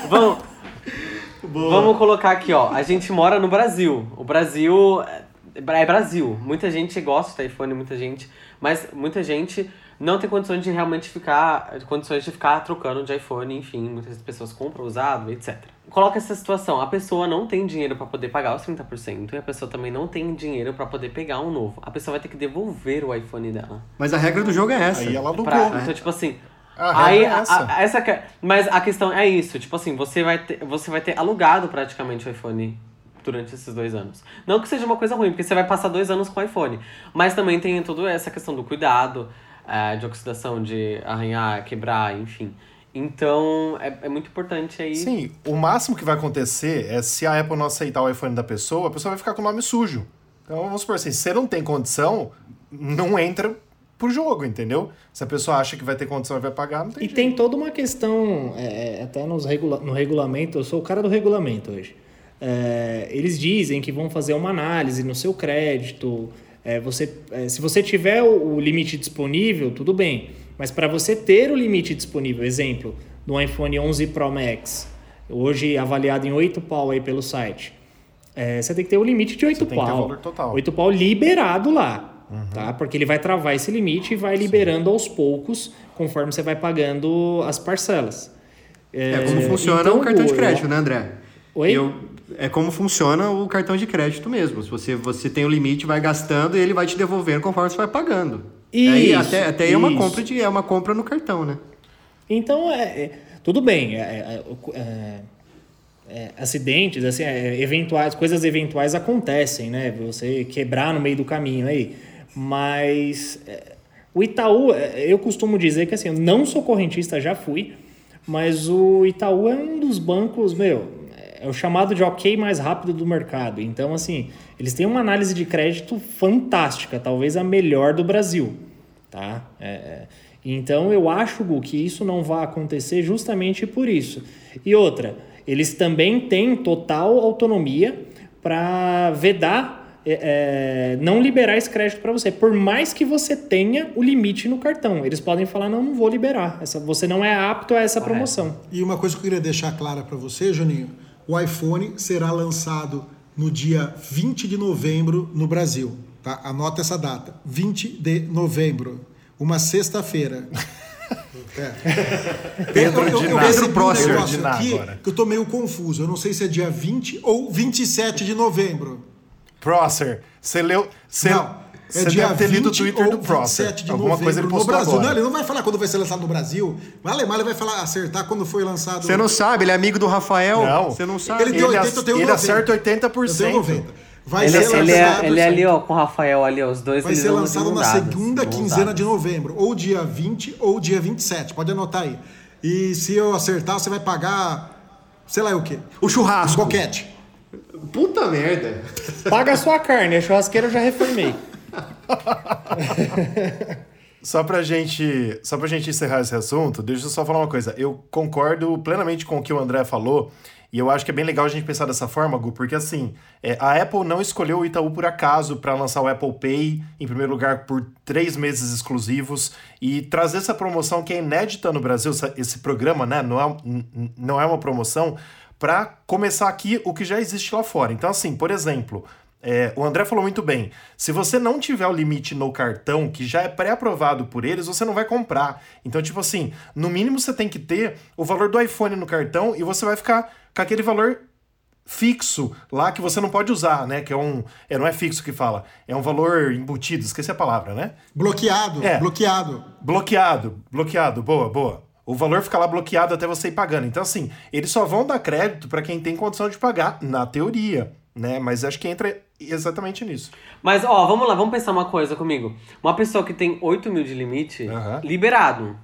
vamos. Boa. Vamos colocar aqui, ó. A gente mora no Brasil. O Brasil é, é Brasil. Muita gente gosta de iPhone, muita gente, mas muita gente não tem condições de realmente ficar, condições de ficar trocando de iPhone, enfim, muitas pessoas compram usado, etc. Coloca essa situação, a pessoa não tem dinheiro para poder pagar os 30% e a pessoa também não tem dinheiro para poder pegar um novo. A pessoa vai ter que devolver o iPhone dela. Mas a regra do jogo é essa. Aí ela pra, Então, tipo assim, aí, é essa. A, a, essa mas a questão é isso, tipo assim, você vai ter, você vai ter alugado praticamente o iPhone durante esses dois anos. Não que seja uma coisa ruim, porque você vai passar dois anos com o iPhone. Mas também tem toda essa questão do cuidado, é, de oxidação, de arranhar, quebrar, enfim. Então, é, é muito importante aí. Sim, o máximo que vai acontecer é se a Apple não aceitar o iPhone da pessoa, a pessoa vai ficar com o nome sujo. Então, vamos supor assim, se você não tem condição, não entra pro jogo, entendeu? Se a pessoa acha que vai ter condição e vai pagar, não tem E jeito. tem toda uma questão, é, até nos regula no regulamento, eu sou o cara do regulamento hoje. É, eles dizem que vão fazer uma análise no seu crédito, é, você, é, se você tiver o, o, limite disponível, tudo bem. Mas para você ter o limite disponível, exemplo, no iPhone 11 Pro Max, hoje avaliado em 8 pau aí pelo site, é, você tem que ter o limite de 8 você pau. 8 pau liberado lá. Uhum. Tá? Porque ele vai travar esse limite e vai liberando Sim. aos poucos, conforme você vai pagando as parcelas. É, como funciona então, o cartão de crédito, né, André? Oi? Eu, é como funciona o cartão de crédito mesmo. Se você, você tem o um limite, vai gastando e ele vai te devolvendo conforme você vai pagando. Isso, aí, até até isso. é uma compra de é uma compra no cartão, né? Então é, é tudo bem. É, é, é, é acidentes, assim, eventuais, coisas eventuais acontecem, né? Você quebrar no meio do caminho aí. Mas o Itaú, eu costumo dizer que assim, eu não sou correntista, já fui, mas o Itaú é um dos bancos, meu, é o chamado de ok mais rápido do mercado. Então, assim, eles têm uma análise de crédito fantástica, talvez a melhor do Brasil. Tá? É, é, então, eu acho, Gu, que isso não vai acontecer justamente por isso. E outra, eles também têm total autonomia para vedar, é, é, não liberar esse crédito para você, por mais que você tenha o limite no cartão. Eles podem falar, não, não vou liberar, essa, você não é apto a essa promoção. E uma coisa que eu queria deixar clara para você, Juninho, o iPhone será lançado no dia 20 de novembro no Brasil. Tá? Anota essa data, 20 de novembro, uma sexta-feira. É. Pedro eu, eu, eu Pedro Próximo um de aqui agora. que eu tô meio confuso. Eu não sei se é dia 20 ou 27 de novembro. Prosser, você leu. Cê, não, é dia deve ter lido o Twitter do Prosser. de Alguma coisa ele postou no Brasil. Agora. Não, ele não vai falar quando vai ser lançado no Brasil. Mas Alemar ele vai falar, acertar quando foi lançado. Você não sabe, ele é amigo do Rafael. Não. Você não sabe. Ele, tem 80, ele, eu tenho ele 90. acerta 80%. Eu tenho 90. Vai ele, ser ele, é, ele é ali, ó, com o Rafael ali, ó, os dois Vai ser lançado na segunda quinzena de novembro, ou dia 20 ou dia 27. Pode anotar aí. E se eu acertar, você vai pagar, sei lá o quê. O churrasco. O boquete. Puta merda. Paga a sua carne, a churrasqueira eu já reformei. Só pra gente, só pra gente encerrar esse assunto, deixa eu só falar uma coisa. Eu concordo plenamente com o que o André falou, e eu acho que é bem legal a gente pensar dessa forma, Gu, porque assim, é, a Apple não escolheu o Itaú por acaso para lançar o Apple Pay, em primeiro lugar, por três meses exclusivos, e trazer essa promoção que é inédita no Brasil, esse programa, né? Não é, não é uma promoção, para começar aqui o que já existe lá fora. Então, assim, por exemplo, é, o André falou muito bem. Se você não tiver o limite no cartão, que já é pré-aprovado por eles, você não vai comprar. Então, tipo assim, no mínimo você tem que ter o valor do iPhone no cartão e você vai ficar com aquele valor fixo lá que você não pode usar, né? Que é um. É, não é fixo que fala, é um valor embutido, esqueci a palavra, né? Bloqueado. É. Bloqueado. Bloqueado, bloqueado, boa, boa. O valor fica lá bloqueado até você ir pagando. Então, assim, eles só vão dar crédito para quem tem condição de pagar, na teoria né? Mas acho que entra exatamente nisso. Mas, ó, vamos lá, vamos pensar uma coisa comigo. Uma pessoa que tem 8 mil de limite, uhum. liberado.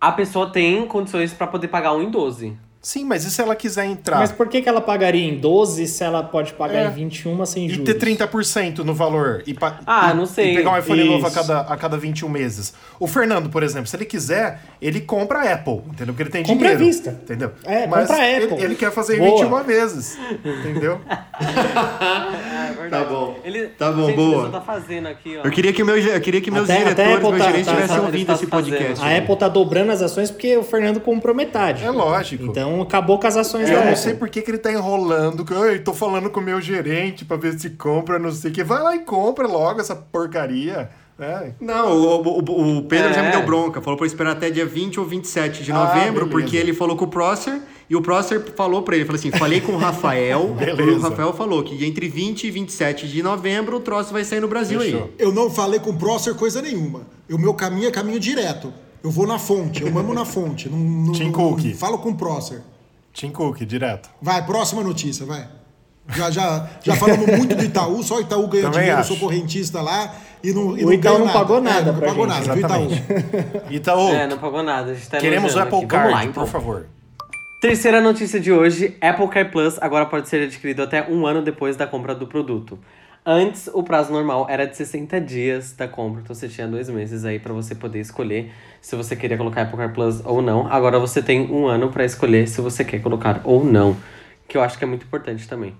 A pessoa tem condições para poder pagar um em 12. Sim, mas e se ela quiser entrar? Mas por que, que ela pagaria em 12 se ela pode pagar é. em 21 sem juros? E ter 30% no valor. E ah, e, não sei. E pegar um iPhone Isso. novo a cada, a cada 21 meses. O Fernando, por exemplo, se ele quiser, ele compra a Apple, entendeu? Porque ele tem compra dinheiro. Compra à vista. Entendeu? É, mas compra a Apple. Ele, ele quer fazer boa. em 21 vezes. Entendeu? é, tá bom. Ele, tá bom, boa. Tá fazendo aqui, ó. Eu queria que, meu, eu queria que meus até, diretores, até meus tá, gerentes tá, tivessem tá, ouvido esse podcast. A Apple tá dobrando as ações porque o Fernando comprou metade. É lógico. Então acabou com as ações é, eu não sei por que, que ele tá enrolando. Que, eu tô falando com o meu gerente pra ver se compra, não sei o que. Vai lá e compra logo essa porcaria. É. Não, o, o, o Pedro é. já me deu bronca. Falou pra eu esperar até dia 20 ou 27 de ah, novembro, porque ele falou com o Prosser e o Prosser falou pra ele, falou assim, falei com o Rafael, e o Rafael falou que entre 20 e 27 de novembro o troço vai sair no Brasil Fechou. aí. Eu não falei com o Prosser coisa nenhuma. O meu caminho é caminho direto. Eu vou na fonte, eu mamo na fonte. Não, não, Tim Cook. falo com o Prosser. Tim Cook, direto. Vai, próxima notícia, vai. Já, já, já falamos muito do Itaú, só o Itaú ganha Também dinheiro, acho. sou correntista lá e não, e o não Itaú não nada. pagou nada. É, não pagou gente. nada, Itaú. Itaú. É, não pagou nada. Tá queremos o Apple aqui. Card, lá, então. por favor. Terceira notícia de hoje: Apple Car Plus agora pode ser adquirido até um ano depois da compra do produto. Antes, o prazo normal era de 60 dias da compra, então você tinha dois meses aí para você poder escolher se você queria colocar Apple Car Plus ou não. Agora você tem um ano para escolher se você quer colocar ou não, que eu acho que é muito importante também.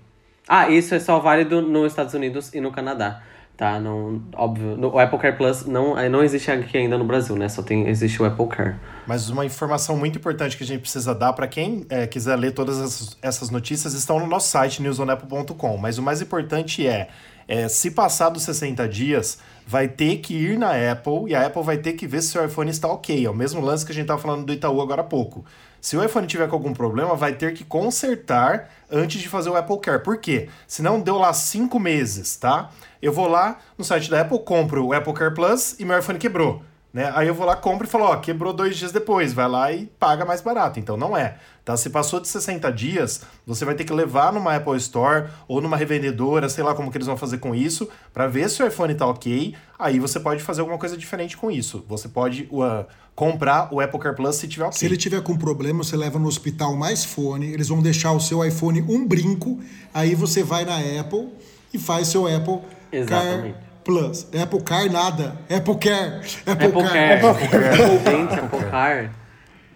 Ah, isso é só válido nos Estados Unidos e no Canadá, tá? Não, óbvio, o Apple Car Plus não, não existe aqui ainda no Brasil, né? Só tem, existe o Apple Car. Mas uma informação muito importante que a gente precisa dar para quem é, quiser ler todas essas, essas notícias estão no nosso site newsonapple.com. Mas o mais importante é é, se passar dos 60 dias, vai ter que ir na Apple e a Apple vai ter que ver se seu iPhone está ok. É o mesmo lance que a gente estava falando do Itaú agora há pouco. Se o iPhone tiver com algum problema, vai ter que consertar antes de fazer o Apple Care. Por quê? Se não deu lá cinco meses, tá? Eu vou lá no site da Apple, compro o Apple Care Plus e meu iPhone quebrou. Né? Aí eu vou lá, compro e falo, ó, quebrou dois dias depois, vai lá e paga mais barato. Então não é. Tá? Se passou de 60 dias, você vai ter que levar numa Apple Store ou numa revendedora, sei lá como que eles vão fazer com isso, para ver se o iPhone tá ok. Aí você pode fazer alguma coisa diferente com isso. Você pode uh, comprar o Apple Car Plus se tiver ok. Se ele tiver com problema, você leva no hospital mais fone, eles vão deixar o seu iPhone um brinco, aí você vai na Apple e faz seu Apple Exatamente. Car Plus. Apple Car nada. Apple Care. Apple, Apple Car. Care. Apple Care. Apple Car.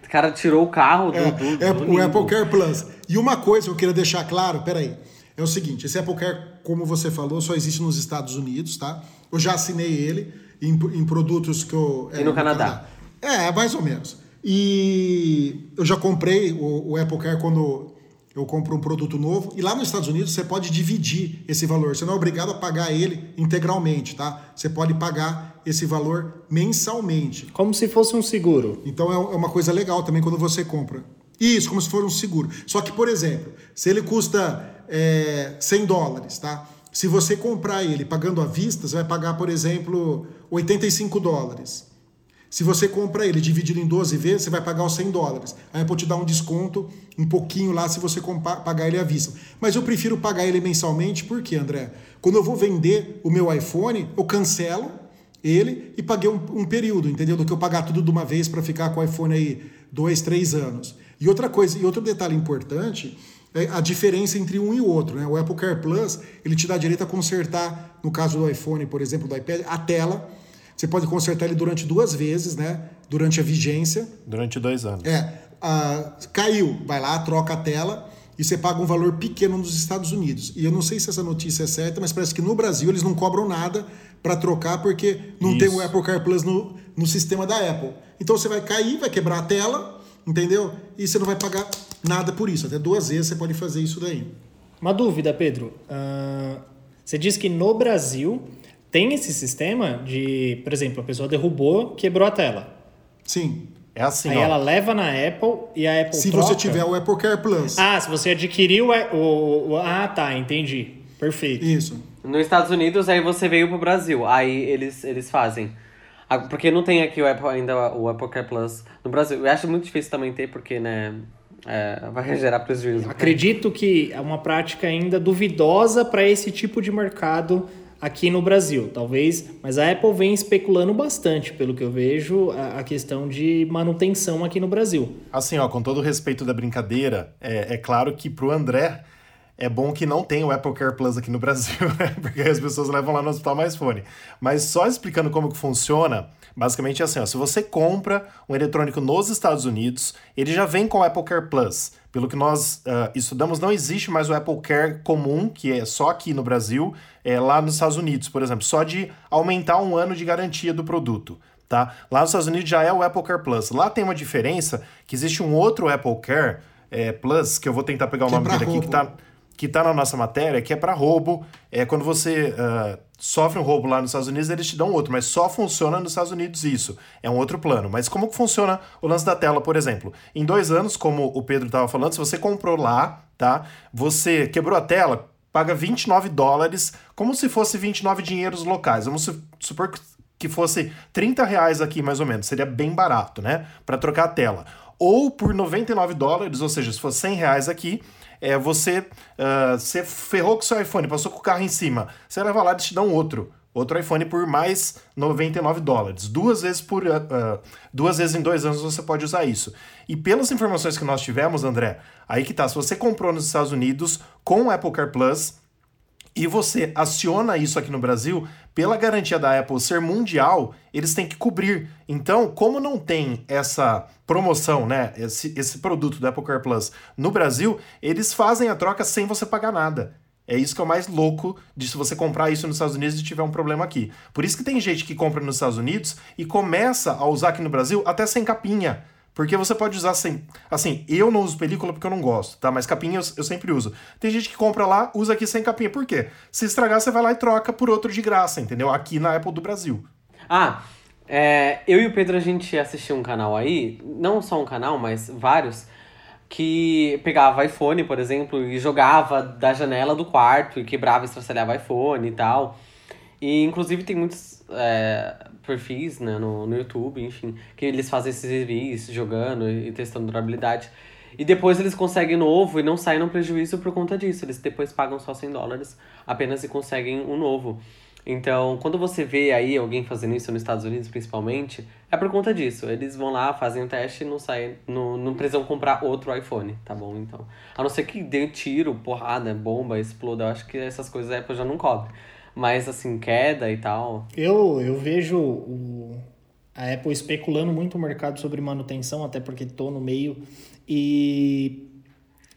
O cara tirou o carro do, é, do, é, do O Apple Care Plus. E uma coisa que eu queria deixar claro, peraí. É o seguinte, esse Apple Care, como você falou, só existe nos Estados Unidos, tá? Eu já assinei ele em, em produtos que eu... É, e no, no Canadá. Canadá. É, mais ou menos. E eu já comprei o, o Apple Care quando eu compro um produto novo. E lá nos Estados Unidos você pode dividir esse valor. Você não é obrigado a pagar ele integralmente, tá? Você pode pagar esse valor mensalmente. Como se fosse um seguro. Então é, é uma coisa legal também quando você compra. Isso, como se fosse um seguro. Só que, por exemplo, se ele custa é, 100 dólares, tá? Se você comprar ele pagando à vista, você vai pagar, por exemplo, 85 dólares. Se você compra ele dividido em 12 vezes, você vai pagar os 100 dólares. A Apple te dá um desconto um pouquinho lá se você pagar ele à vista. Mas eu prefiro pagar ele mensalmente, por quê, André? Quando eu vou vender o meu iPhone, eu cancelo ele e paguei um, um período, entendeu? Do que eu pagar tudo de uma vez para ficar com o iPhone aí dois, três anos. E outra coisa, e outro detalhe importante é a diferença entre um e outro. Né? O Apple Care Plus ele te dá direito a consertar, no caso do iPhone, por exemplo, do iPad, a tela você pode consertar ele durante duas vezes, né? Durante a vigência. Durante dois anos. É. Ah, caiu, vai lá, troca a tela e você paga um valor pequeno nos Estados Unidos. E eu não sei se essa notícia é certa, mas parece que no Brasil eles não cobram nada para trocar porque não Isso. tem o Apple Car Plus no, no sistema da Apple. Então você vai cair, vai quebrar a tela, entendeu? E você não vai pagar nada por isso. Até duas vezes você pode fazer isso daí. Uma dúvida, Pedro. Uh, você diz que no Brasil tem esse sistema de, por exemplo, a pessoa derrubou, quebrou a tela. Sim. É assim, Aí ó. ela leva na Apple e a Apple Se troca. você tiver o Apple Care Plus. Ah, se você adquiriu o, o, Ah, tá, entendi. Perfeito. Isso. Nos Estados Unidos, aí você veio pro Brasil. Aí eles, eles fazem. Porque não tem aqui o Apple, ainda o Apple Care Plus no Brasil. Eu acho muito difícil também ter, porque, né? É, vai gerar prejuízo. Acredito que é uma prática ainda duvidosa para esse tipo de mercado aqui no Brasil, talvez, mas a Apple vem especulando bastante, pelo que eu vejo, a, questão de manutenção aqui no Brasil. Assim, ó, com todo o respeito da brincadeira, é, é claro que pro André é bom que não tem o Apple Care Plus aqui no Brasil, né? Porque as pessoas levam lá no hospital mais fone. Mas só explicando como que funciona, basicamente é assim, ó, se você compra um eletrônico nos Estados Unidos, ele já vem com o Apple Care Plus. Pelo que nós uh, estudamos, não existe mais o Apple Care comum, que é só aqui no Brasil, é lá nos Estados Unidos, por exemplo, só de aumentar um ano de garantia do produto. Tá? Lá nos Estados Unidos já é o Apple Care Plus. Lá tem uma diferença que existe um outro Apple Care é, Plus, que eu vou tentar pegar o que nome dele aqui, que tá que está na nossa matéria, que é para roubo. É quando você uh, sofre um roubo lá nos Estados Unidos, eles te dão outro, mas só funciona nos Estados Unidos isso. É um outro plano. Mas como que funciona o lance da tela, por exemplo? Em dois anos, como o Pedro estava falando, se você comprou lá, tá? Você quebrou a tela, paga 29 dólares, como se fosse 29 dinheiros locais. Vamos supor que fosse 30 reais aqui, mais ou menos. Seria bem barato, né? Para trocar a tela. Ou por 99 dólares, ou seja, se fosse 100 reais aqui, é você, uh, você ferrou com seu iPhone, passou com o carro em cima, você leva lá e te dá um outro. Outro iPhone por mais 99 dólares. Duas vezes por uh, duas vezes em dois anos você pode usar isso. E pelas informações que nós tivemos, André, aí que tá. Se você comprou nos Estados Unidos com o Apple Car Plus, e você aciona isso aqui no Brasil, pela garantia da Apple ser mundial, eles têm que cobrir. Então, como não tem essa promoção, né, esse, esse produto do Apple Car Plus no Brasil, eles fazem a troca sem você pagar nada. É isso que é o mais louco de se você comprar isso nos Estados Unidos e tiver um problema aqui. Por isso que tem gente que compra nos Estados Unidos e começa a usar aqui no Brasil até sem capinha. Porque você pode usar sem. Assim, eu não uso película porque eu não gosto, tá? Mas capinha eu, eu, sempre uso. Tem gente que compra lá, usa aqui sem capinha. Por quê? Se estragar, você vai lá e troca por outro de graça, entendeu? Aqui na Apple do Brasil. Ah, é, eu e o Pedro a gente assistiu um canal aí, não só um canal, mas vários, que pegava iPhone, por exemplo, e jogava da janela do quarto e quebrava e estraçalhava iPhone e tal. E inclusive tem muitos é, perfis né, no, no YouTube, enfim, que eles fazem esses reviews jogando e testando durabilidade. E depois eles conseguem novo e não saem no prejuízo por conta disso. Eles depois pagam só 100 dólares apenas e conseguem um novo. Então, quando você vê aí alguém fazendo isso nos Estados Unidos, principalmente, é por conta disso. Eles vão lá, fazem o teste e não saem, não, não precisam comprar outro iPhone, tá bom? Então, a não ser que dê tiro, porrada, bomba, exploda, eu acho que essas coisas a Apple já não cobre mais assim, queda e tal? Eu, eu vejo o, a Apple especulando muito o mercado sobre manutenção, até porque estou no meio, e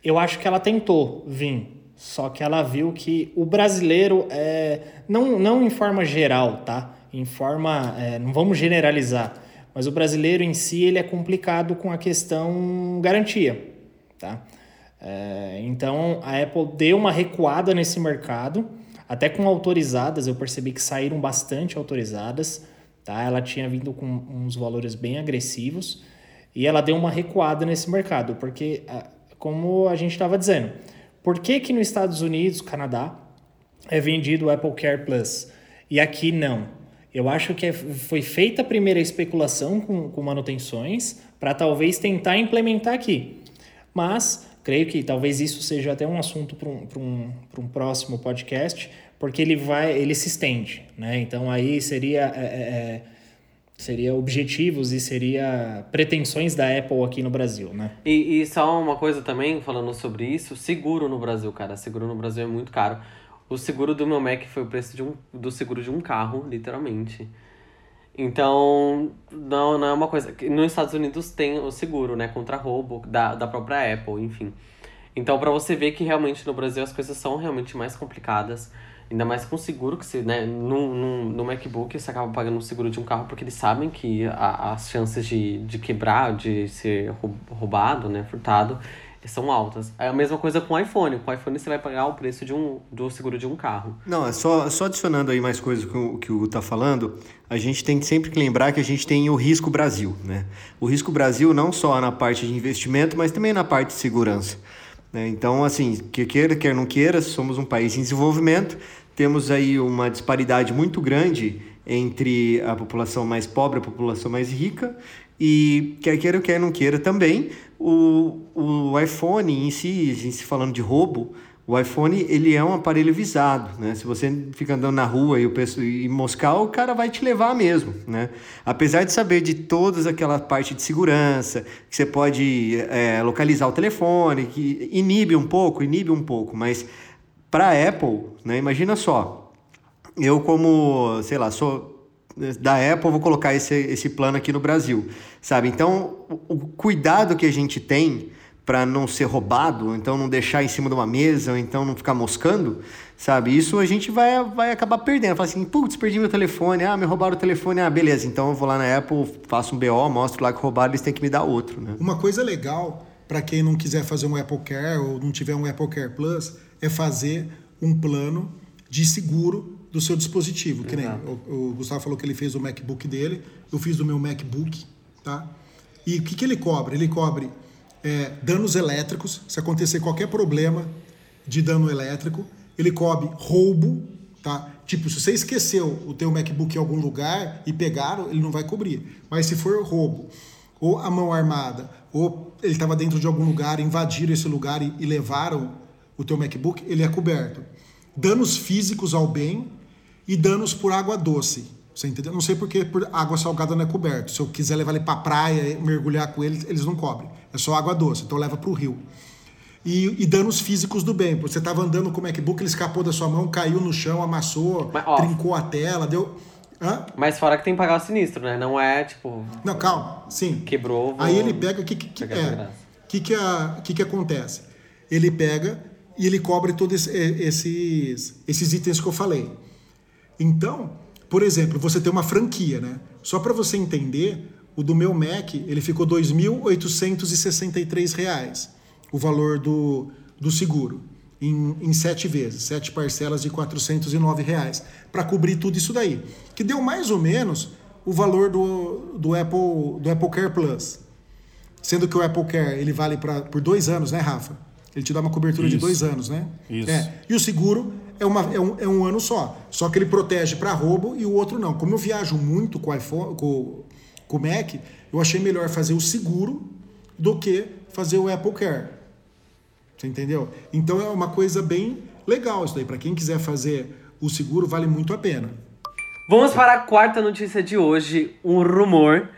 eu acho que ela tentou vir. Só que ela viu que o brasileiro é. Não, não em forma geral, tá? Em forma. É, não vamos generalizar. Mas o brasileiro em si ele é complicado com a questão garantia. Tá? É, então a Apple deu uma recuada nesse mercado até com autorizadas, eu percebi que saíram bastante autorizadas, tá? Ela tinha vindo com uns valores bem agressivos e ela deu uma recuada nesse mercado, porque, como a gente estava dizendo, por que que nos Estados Unidos, Canadá, é vendido o Apple Care Plus e aqui não? Eu acho que é, foi feita a primeira especulação com, com manutenções para talvez tentar implementar aqui. Mas creio que talvez isso seja até um assunto para um, um, um próximo podcast, porque ele vai, ele se estende, né? Então aí seria é, é, é, seria objetivos e seria pretensões da Apple aqui no Brasil, né? E, e só uma coisa também falando sobre isso, seguro no Brasil, cara, seguro no Brasil é muito caro. O seguro do meu Mac foi o preço de um, do seguro de um carro, literalmente. Então, não, não é uma coisa. Nos Estados Unidos tem o seguro, né? Contra roubo da, da própria Apple, enfim. Então, para você ver que realmente no Brasil as coisas são realmente mais complicadas. Ainda mais com seguro, que você, né, no, no, no MacBook você acaba pagando o seguro de um carro porque eles sabem que a, as chances de, de quebrar, de ser roubado, né, furtado, são altas. É a mesma coisa com o iPhone. Com o iPhone você vai pagar o preço de um, do seguro de um carro. Não, é só, só adicionando aí mais coisas que o que o está falando, a gente tem sempre que lembrar que a gente tem o risco Brasil. Né? O risco Brasil não só na parte de investimento, mas também na parte de segurança. Né? Então, assim, que queira, quer não queira, somos um país em desenvolvimento, temos aí uma disparidade muito grande entre a população mais pobre e a população mais rica, e quer queira, quer não queira também, o, o iPhone em si, a gente falando de roubo, o iPhone ele é um aparelho visado, né? Se você fica andando na rua e o pessoal e moscar, o cara vai te levar mesmo, né? Apesar de saber de todas aquela parte de segurança, que você pode é, localizar o telefone, que inibe um pouco, inibe um pouco, mas para Apple, né? Imagina só, eu como, sei lá, sou da Apple, vou colocar esse, esse plano aqui no Brasil, sabe? Então, o cuidado que a gente tem para não ser roubado, então não deixar em cima de uma mesa, ou então não ficar moscando, sabe? Isso a gente vai, vai acabar perdendo. Fala assim, putz, perdi meu telefone, ah, me roubaram o telefone, ah, beleza, então eu vou lá na Apple, faço um BO, mostro lá que roubaram, eles têm que me dar outro, né? Uma coisa legal para quem não quiser fazer um Apple Care ou não tiver um Apple Care Plus é fazer um plano de seguro do seu dispositivo, que nem o, o, Gustavo falou que ele fez o MacBook dele, eu fiz do meu MacBook, tá? E o que, que ele cobre? Ele cobre é, danos elétricos, se acontecer qualquer problema de dano elétrico, ele cobre roubo, tá? Tipo, se você esqueceu o teu MacBook em algum lugar e pegaram, ele não vai cobrir. Mas se for roubo, ou a mão armada, ou ele estava dentro de algum lugar, invadiram esse lugar e, e levaram o teu MacBook, ele é coberto. Danos físicos ao bem e danos por água doce. Você entendeu? Não sei porque por água salgada não é coberto. Se eu quiser levar ele para praia, mergulhar com ele, eles não cobrem. É só água doce, então leva para o rio. E, e, danos físicos do bem. Você estava andando com o MacBook, ele escapou da sua mão, caiu no chão, amassou, Mas, ó, trincou a tela, deu. Hã? Mas fora que tem que pagar o sinistro, né? Não é tipo. Não, calma. Sim. Quebrou. Vou... Aí ele pega. O que, que, que, é, que, que, a, que, que acontece? Ele pega e ele cobre todos esses, esses itens que eu falei. Então, por exemplo, você tem uma franquia, né? Só para você entender, o do meu Mac, ele ficou R$ 2.863, o valor do, do seguro, em, em sete vezes, sete parcelas de 409 reais, para cobrir tudo isso daí. Que deu mais ou menos o valor do, do, Apple, do Apple Care Plus. Sendo que o Apple Care ele vale pra, por dois anos, né, Rafa? Ele te dá uma cobertura Isso. de dois anos, né? Isso. É. E o seguro é, uma, é, um, é um ano só. Só que ele protege para roubo e o outro não. Como eu viajo muito com o iPhone, com, com o Mac, eu achei melhor fazer o seguro do que fazer o Apple Care. Você entendeu? Então é uma coisa bem legal isso daí. Para quem quiser fazer o seguro, vale muito a pena. Vamos para a quarta notícia de hoje. Um rumor.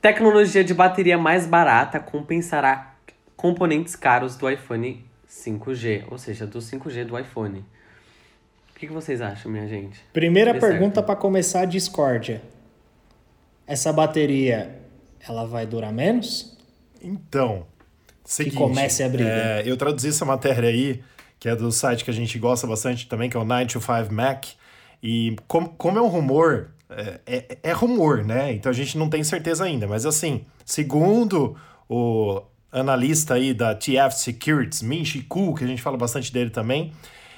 Tecnologia de bateria mais barata compensará componentes caros do iPhone 5G, ou seja, do 5G do iPhone. O que, que vocês acham, minha gente? Primeira pergunta para começar a discórdia. Essa bateria, ela vai durar menos? Então, seguinte, que comece a briga. É, eu traduzi essa matéria aí, que é do site que a gente gosta bastante também, que é o 925 Mac. E como, como é um rumor, é, é, é rumor, né? Então a gente não tem certeza ainda. Mas assim, segundo o analista aí da TF Securities, Min Chi Kuo, que a gente fala bastante dele também,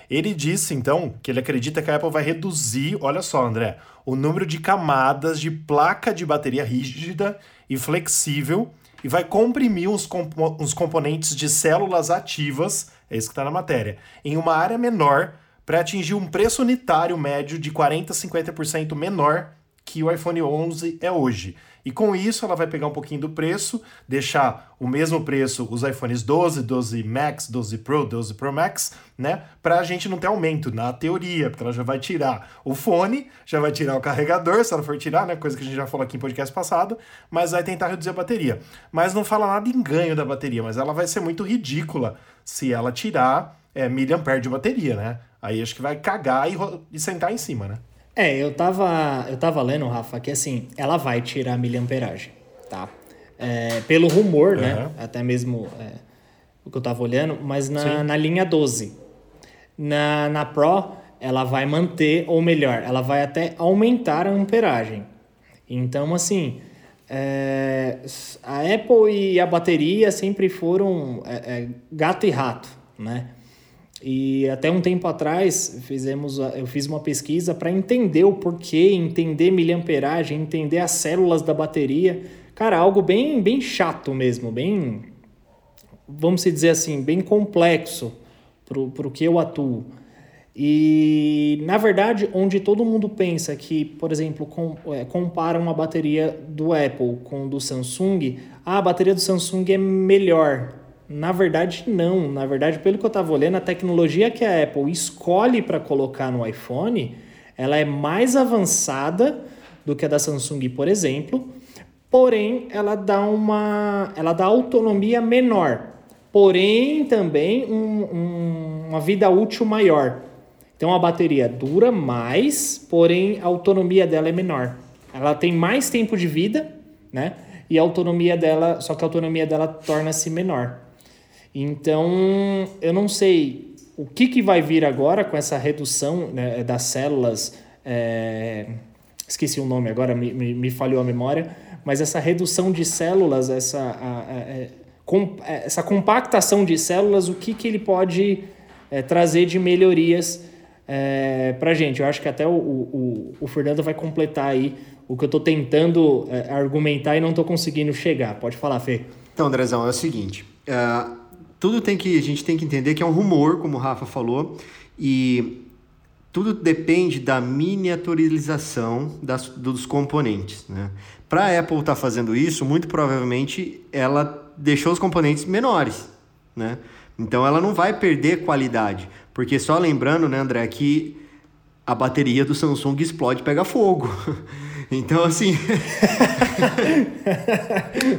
ele disse então que ele acredita que a Apple vai reduzir, olha só, André, o número de camadas de placa de bateria rígida e flexível e vai comprimir os, compo os componentes de células ativas, é isso que está na matéria, em uma área menor para atingir um preço unitário médio de 40 a 50% menor que o iPhone 11 é hoje. E com isso ela vai pegar um pouquinho do preço, deixar o mesmo preço os iPhones 12, 12 Max, 12 Pro, 12 Pro Max, né? Para a gente não ter aumento na teoria, porque ela já vai tirar o fone, já vai tirar o carregador, se ela for tirar, né? Coisa que a gente já falou aqui em podcast passado, mas vai tentar reduzir a bateria. Mas não fala nada em ganho da bateria, mas ela vai ser muito ridícula se ela tirar é, miliampere de bateria, né? Aí acho que vai cagar e, e sentar em cima, né? É, eu tava, eu tava lendo, Rafa, que assim, ela vai tirar a miliamperagem, tá? É, pelo rumor, uhum. né? Até mesmo é, o que eu tava olhando, mas na, na linha 12. Na, na Pro, ela vai manter, ou melhor, ela vai até aumentar a amperagem. Então, assim, é, a Apple e a bateria sempre foram é, é, gato e rato, né? E até um tempo atrás fizemos, eu fiz uma pesquisa para entender o porquê, entender miliamperagem, entender as células da bateria. Cara, algo bem, bem chato mesmo, bem, vamos dizer assim, bem complexo para o que eu atuo. E, na verdade, onde todo mundo pensa que, por exemplo, com, é, compara uma bateria do Apple com do Samsung, ah, a bateria do Samsung é melhor. Na verdade, não. Na verdade, pelo que eu estava olhando, a tecnologia que a Apple escolhe para colocar no iPhone, ela é mais avançada do que a da Samsung, por exemplo. Porém, ela dá uma, ela dá autonomia menor. Porém, também um, um, uma vida útil maior. Então, a bateria dura mais, porém a autonomia dela é menor. Ela tem mais tempo de vida, né? E a autonomia dela, só que a autonomia dela torna-se menor. Então, eu não sei o que, que vai vir agora com essa redução né, das células. É... Esqueci o nome agora, me, me, me, falhou a memória. Mas essa redução de células, essa, a, a, é, com, é, essa compactação de células, o que, que ele pode é, trazer de melhorias é, para gente? Eu acho que até o, o, o Fernando vai completar aí o que eu estou tentando é, argumentar e não estou conseguindo chegar. Pode falar, Fê. Então, Andrezão, é o seguinte. Uh, tudo tem que a gente tem que entender que é um rumor, como o Rafa falou, e tudo depende da miniaturização das, dos componentes. Né? Para a Apple estar tá fazendo isso, muito provavelmente ela deixou os componentes menores. Né? Então ela não vai perder qualidade. Porque só lembrando, né, André, que a bateria do Samsung explode pega fogo. Então, assim.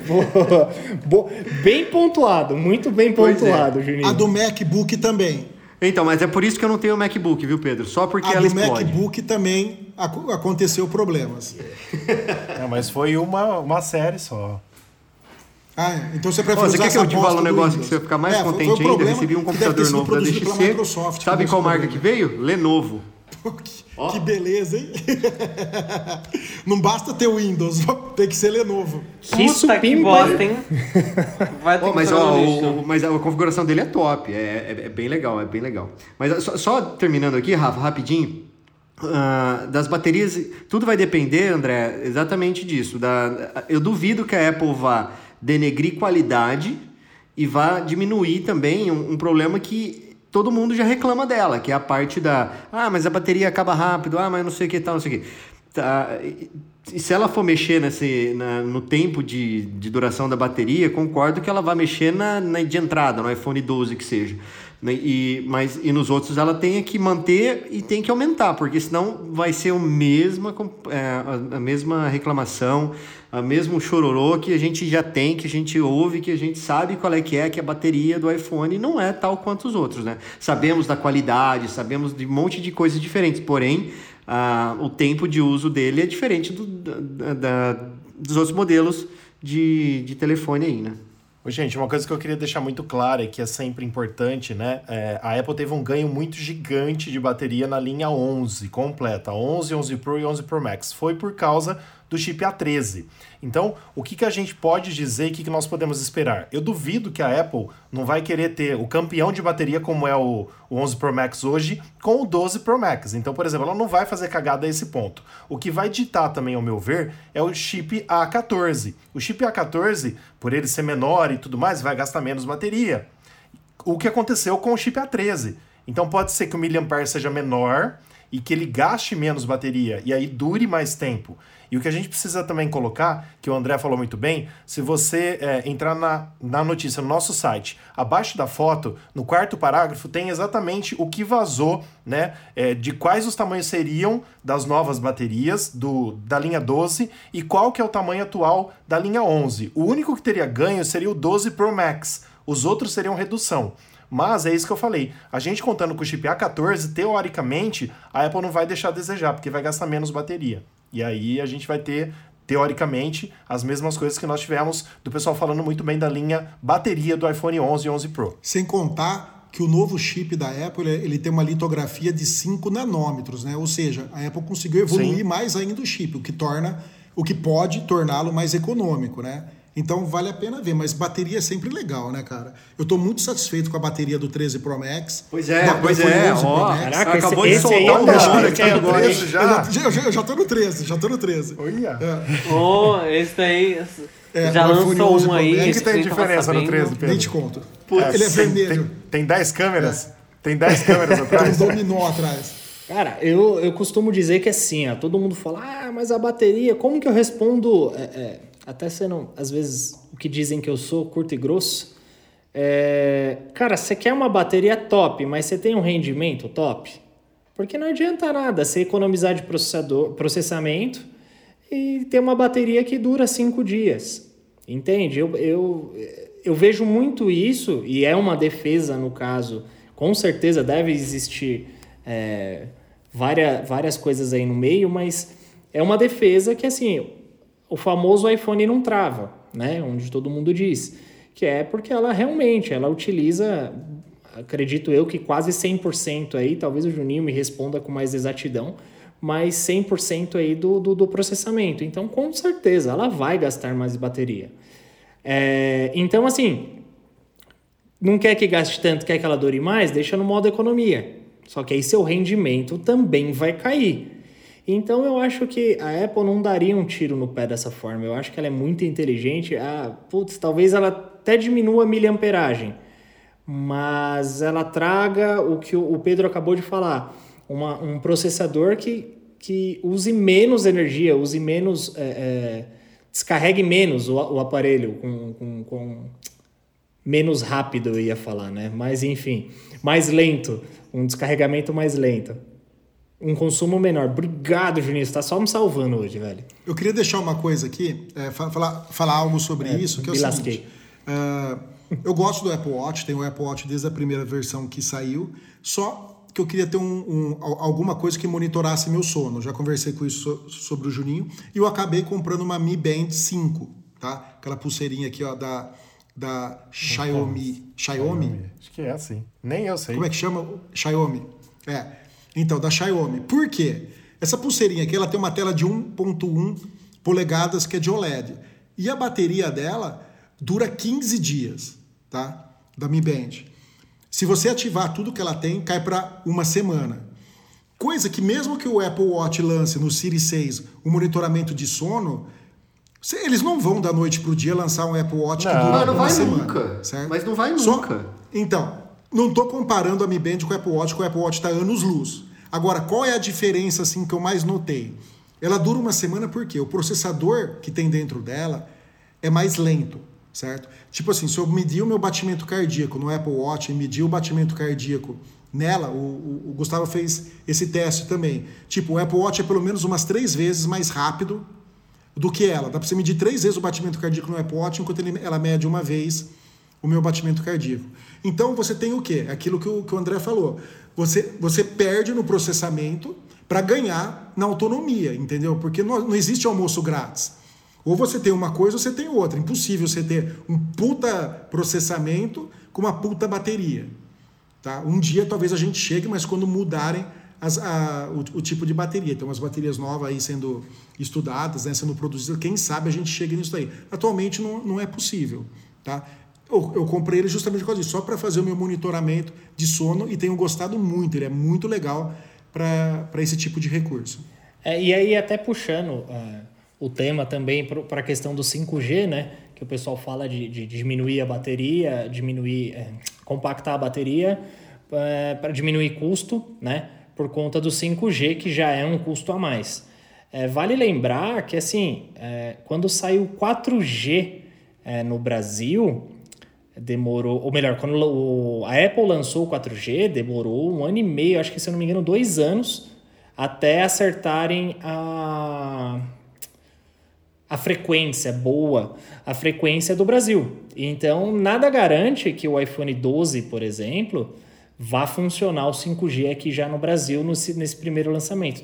boa, boa, bem pontuado, muito bem é. pontuado, é. Juninho. A do MacBook também. Então, mas é por isso que eu não tenho MacBook, viu, Pedro? Só porque a ela explode. A do MacBook também aconteceu problemas. É, mas foi uma, uma série só. Ah, é. então você prefere Pô, você usar quer que eu te fale um negócio que você vai ficar mais é, contente foi, foi ainda? Recebi um computador novo da DXC. Sabe qual marca que veio? Lenovo. Que, oh. que beleza, hein? Não basta ter Windows, tem que ser Lenovo. Que Puta que bosta, hein? Vai ter oh, mas, ó, o, mas a configuração dele é top, é, é, é, bem legal, é bem legal. Mas só, só terminando aqui, Rafa, rapidinho, uh, das baterias, tudo vai depender, André, exatamente disso. Da, eu duvido que a Apple vá denegrir qualidade e vá diminuir também um, um problema que todo mundo já reclama dela, que é a parte da. Ah, mas a bateria acaba rápido, ah, mas não sei o que tal, não sei o que. Tá, e se ela for mexer nesse, na, no tempo de, de duração da bateria, concordo que ela vai mexer na, na de entrada, no iPhone 12 que seja. Né? E, mas, e nos outros ela tem que manter e tem que aumentar, porque senão vai ser o mesma, é, a, a mesma reclamação, a mesmo chororô que a gente já tem, que a gente ouve, que a gente sabe qual é que é, que a bateria do iPhone não é tal quanto os outros, né? Sabemos da qualidade, sabemos de um monte de coisas diferentes, porém ah, o tempo de uso dele é diferente do, da, da, dos outros modelos de, de telefone aí, né? Gente, uma coisa que eu queria deixar muito clara e que é sempre importante, né? É, a Apple teve um ganho muito gigante de bateria na linha 11 completa, 11, 11 Pro e 11 Pro Max. Foi por causa do chip A13. Então, o que, que a gente pode dizer e o que, que nós podemos esperar? Eu duvido que a Apple não vai querer ter o campeão de bateria como é o, o 11 Pro Max hoje com o 12 Pro Max. Então, por exemplo, ela não vai fazer cagada a esse ponto. O que vai ditar também, ao meu ver, é o chip A14. O chip A14, por ele ser menor e tudo mais, vai gastar menos bateria. O que aconteceu com o chip A13. Então pode ser que o miliampere seja menor e que ele gaste menos bateria e aí dure mais tempo. E o que a gente precisa também colocar, que o André falou muito bem, se você é, entrar na, na notícia no nosso site, abaixo da foto, no quarto parágrafo, tem exatamente o que vazou, né? É, de quais os tamanhos seriam das novas baterias do, da linha 12 e qual que é o tamanho atual da linha 11. O único que teria ganho seria o 12 Pro Max. Os outros seriam redução. Mas é isso que eu falei. A gente contando com o chip A14, teoricamente, a Apple não vai deixar a desejar, porque vai gastar menos bateria. E aí a gente vai ter teoricamente, as mesmas coisas que nós tivemos do pessoal falando muito bem da linha bateria do iPhone 11 e 11 Pro. Sem contar que o novo chip da Apple ele tem uma litografia de 5 nanômetros, né? Ou seja, a Apple conseguiu evoluir Sim. mais ainda o chip, o que torna, o que pode torná-lo mais econômico, né? Então vale a pena ver, mas bateria é sempre legal, né, cara? Eu tô muito satisfeito com a bateria do 13 Pro Max. Pois é, pois é. Ó, caraca, acabou esse, de soltar um número aqui agora. Já. Eu, já, eu já tô no 13, já tô no 13. Olha. É. Oh, esse daí... É, já lançou um aí. O que, tem diferença no 13, Pedro? Nem te conto. É, ele é vermelho. Tem, tem 10 câmeras? É. Tem 10 câmeras atrás? Tem um dominó atrás. Cara, eu, eu costumo dizer que é assim, ó, todo mundo fala, ah, mas a bateria, como que eu respondo... É, é até sendo, às vezes, o que dizem que eu sou curto e grosso, É, cara, você quer uma bateria top, mas você tem um rendimento top? Porque não adianta nada você economizar de processador, processamento e ter uma bateria que dura cinco dias. Entende? Eu, eu, eu vejo muito isso, e é uma defesa no caso, com certeza deve existir é, várias, várias coisas aí no meio, mas é uma defesa que assim, o famoso iPhone não trava, né? Onde todo mundo diz. Que é porque ela realmente, ela utiliza, acredito eu que quase 100% aí, talvez o Juninho me responda com mais exatidão, mas 100% aí do, do, do, processamento. Então, com certeza, ela vai gastar mais bateria. É, então, assim, não quer que gaste tanto, quer que ela dure mais, deixa no modo economia. Só que aí seu rendimento também vai cair. Então eu acho que a Apple não daria um tiro no pé dessa forma. Eu acho que ela é muito inteligente. Ah, putz, talvez ela até diminua a miliamperagem, mas ela traga o que o Pedro acabou de falar, uma, um processador que, que use menos energia, use menos, é, é, descarregue menos o, o aparelho com, com, com menos rápido, eu ia falar, né? Mas enfim, mais lento, um descarregamento mais lento um consumo menor. Obrigado, Juninho. Você tá só me salvando hoje, velho. Eu queria deixar uma coisa aqui, é, falar, falar algo sobre é, isso, que é o seguinte. Uh, eu gosto do Apple Watch, tenho o Apple Watch desde a primeira versão que saiu, só que eu queria ter um, um, alguma coisa que monitorasse meu sono. Já conversei com isso sobre o Juninho e eu acabei comprando uma Mi Band 5, tá? Aquela pulseirinha aqui, ó, da, da Xiaomi. Xiaomi? Acho que é assim. Nem eu sei. Como é que chama? Xiaomi. É. Então, da Xiaomi. Por quê? Essa pulseirinha aqui ela tem uma tela de 1.1 polegadas que é de OLED. E a bateria dela dura 15 dias, tá? Da Mi Band. Se você ativar tudo que ela tem, cai para uma semana. Coisa que mesmo que o Apple Watch lance no Series 6 o monitoramento de sono, eles não vão da noite pro dia lançar um Apple Watch não, que dura não uma vai semana. Nunca. Certo? Mas não vai nunca. Só, então, não estou comparando a Mi Band com o Apple Watch, porque o Apple Watch está anos luz. Agora, qual é a diferença assim que eu mais notei? Ela dura uma semana porque o processador que tem dentro dela é mais lento, certo? Tipo assim, se eu medir o meu batimento cardíaco no Apple Watch e medir o batimento cardíaco nela, o, o, o, Gustavo fez esse teste também. Tipo, o Apple Watch é pelo menos umas três vezes mais rápido do que ela. Dá para você medir três vezes o batimento cardíaco no Apple Watch, enquanto ele, ela mede uma vez o meu batimento cardíaco. Então você tem o quê? Aquilo que o, que o André falou. Você, você perde no processamento para ganhar na autonomia, entendeu? Porque não, não existe almoço grátis. Ou você tem uma coisa ou você tem outra. Impossível você ter um puta processamento com uma puta bateria. Tá? Um dia talvez a gente chegue, mas quando mudarem as, a, o, o, tipo de bateria. Tem umas baterias novas aí sendo estudadas, né, sendo produzidas. Quem sabe a gente chegue nisso daí. Atualmente não, não é possível. Tá? Eu, eu comprei ele justamente por causa disso, só para fazer o meu monitoramento de sono e tenho gostado muito. Ele é muito legal para esse tipo de recurso. É, e aí, até puxando uh, o tema também para a questão do 5G, né? Que o pessoal fala de, de diminuir a bateria, diminuir, é, compactar a bateria é, para diminuir custo, né? Por conta do 5G, que já é um custo a mais. É, vale lembrar que, assim, é, quando saiu 4G é, no Brasil, demorou, ou melhor, quando o, a Apple lançou o 4G, demorou um ano e meio, acho que se eu não me engano, dois anos, até acertarem a, a frequência boa, a frequência do Brasil. Então, nada garante que o iPhone 12, por exemplo, vá funcionar o 5G aqui já no Brasil no, nesse primeiro lançamento.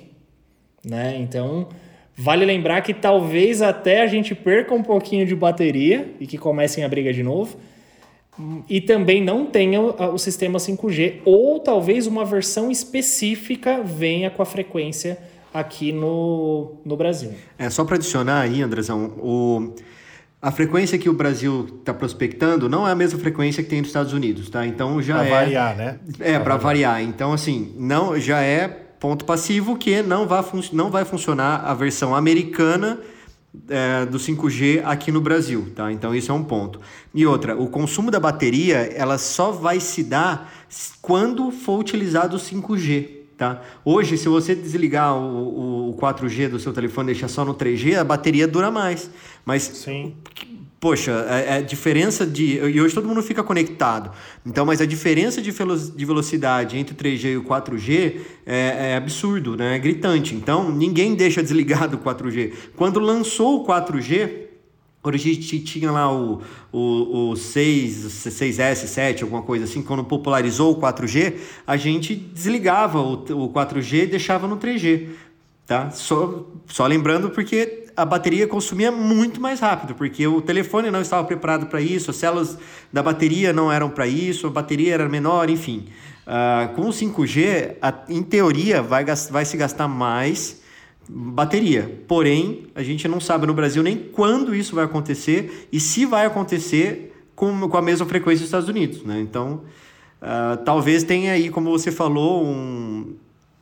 Né? Então, vale lembrar que talvez até a gente perca um pouquinho de bateria e que comecem a briga de novo e também não tenha o sistema 5G, ou talvez uma versão específica venha com a frequência aqui no, no Brasil. É, só para adicionar aí, Andrezão, o, a frequência que o Brasil está prospectando não é a mesma frequência que tem nos Estados Unidos, tá? Então já pra é... variar, né? É, para variar. Então, assim, não, já é ponto passivo que não vai, não vai funcionar a versão americana é, do 5G aqui no Brasil, tá? Então isso é um ponto. E outra, o consumo da bateria, ela só vai se dar quando for utilizado o 5G, tá? Hoje, se você desligar o, o 4G do seu telefone e deixar só no 3G, a bateria dura mais. Mas Sim. Poxa, a, é, a, é diferença de. E hoje todo mundo fica conectado. Então, mas a diferença de, de velocidade entre o 3G e o 4G é, é, absurdo, né? É gritante. Então, ninguém deixa desligado o 4G. Quando lançou o 4G. Quando a gente tinha lá o, o, o 6, 6S, 7, alguma coisa assim, quando popularizou o 4G, a gente desligava o, o 4G e deixava no 3G. Tá? Só, só lembrando porque a bateria consumia muito mais rápido, porque o telefone não estava preparado para isso, as células da bateria não eram para isso, a bateria era menor, enfim. Uh, com o 5G, a, em teoria, vai, vai se gastar mais bateria. Porém, a gente não sabe no Brasil nem quando isso vai acontecer e se vai acontecer com, com a mesma frequência dos Estados Unidos. Né? Então, uh, talvez tenha aí, como você falou, um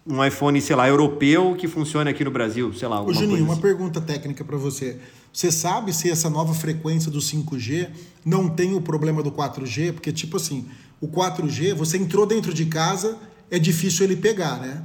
um iPhone, sei lá, europeu que funcione aqui no Brasil, sei lá. Ô, Juninho, uma assim. pergunta técnica para você. Você sabe se essa nova frequência do 5G não tem o problema do 4G? Porque, tipo assim, o 4G, você entrou dentro de casa, é difícil ele pegar, né?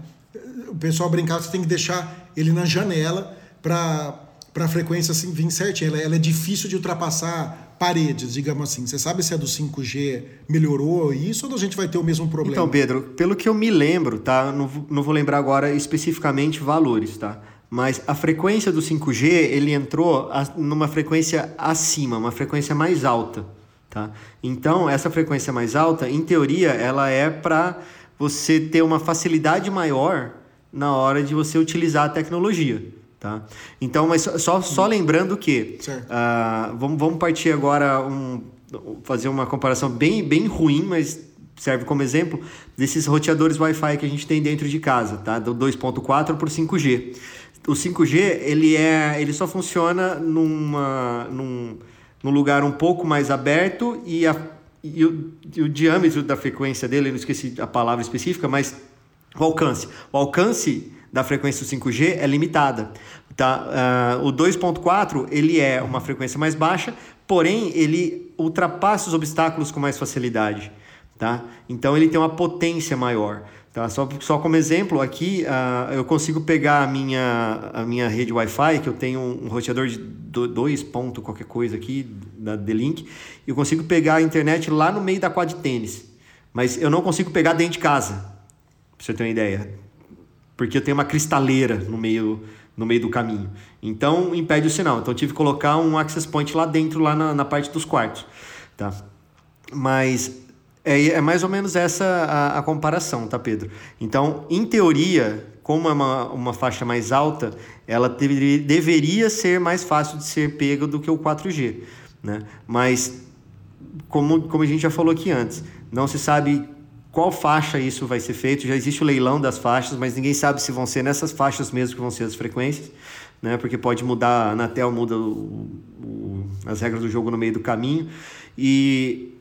O pessoal brincava, você tem que deixar ele na janela para a frequência assim, vir certinho. Ela, ela é difícil de ultrapassar paredes, digamos assim. Você sabe se a do 5G melhorou isso ou a gente vai ter o mesmo problema? Então, Pedro, pelo que eu me lembro, tá? Não, não vou lembrar agora especificamente valores, tá? Mas a frequência do 5G, ele entrou numa frequência acima, uma frequência mais alta, tá? Então, essa frequência mais alta, em teoria, ela é para você ter uma facilidade maior na hora de você utilizar a tecnologia. Tá? Então, mas só, só lembrando que uh, vamos, vamos partir agora um, fazer uma comparação bem, bem ruim, mas serve como exemplo desses roteadores Wi-Fi que a gente tem dentro de casa, tá? Do 2.4 para o 5G. O 5G ele é, ele só funciona numa, num, num lugar um pouco mais aberto e, a, e, o, e o diâmetro da frequência dele, eu não esqueci a palavra específica, mas o alcance. O alcance da frequência do 5G é limitada. Tá? Uh, o 2.4 ele é uma frequência mais baixa, porém ele ultrapassa os obstáculos com mais facilidade. Tá? Então ele tem uma potência maior. Tá? Só, só como exemplo, aqui uh, eu consigo pegar a minha, a minha rede Wi-Fi, que eu tenho um, roteador de 2 pontos, qualquer coisa aqui, da D-Link, eu consigo pegar a internet lá no meio da quadra de tênis. Mas eu não consigo pegar dentro de casa, pra você ter uma ideia porque eu tenho uma cristaleira no meio, no meio do caminho. Então, impede o sinal. Então, tive que colocar um access point lá dentro, lá na, na parte dos quartos. Tá? Mas é, é mais ou menos essa a, a, comparação, tá, Pedro? Então, em teoria, como é uma, uma faixa mais alta, ela deveria, deveria ser mais fácil de ser pega do que o 4G. Né? Mas, como, como a gente já falou aqui antes, não se sabe qual faixa isso vai ser feito. Já existe o leilão das faixas, mas ninguém sabe se vão ser nessas faixas mesmo que vão ser as frequências, né? Porque pode mudar, a Anatel muda o, o, as regras do jogo no meio do caminho e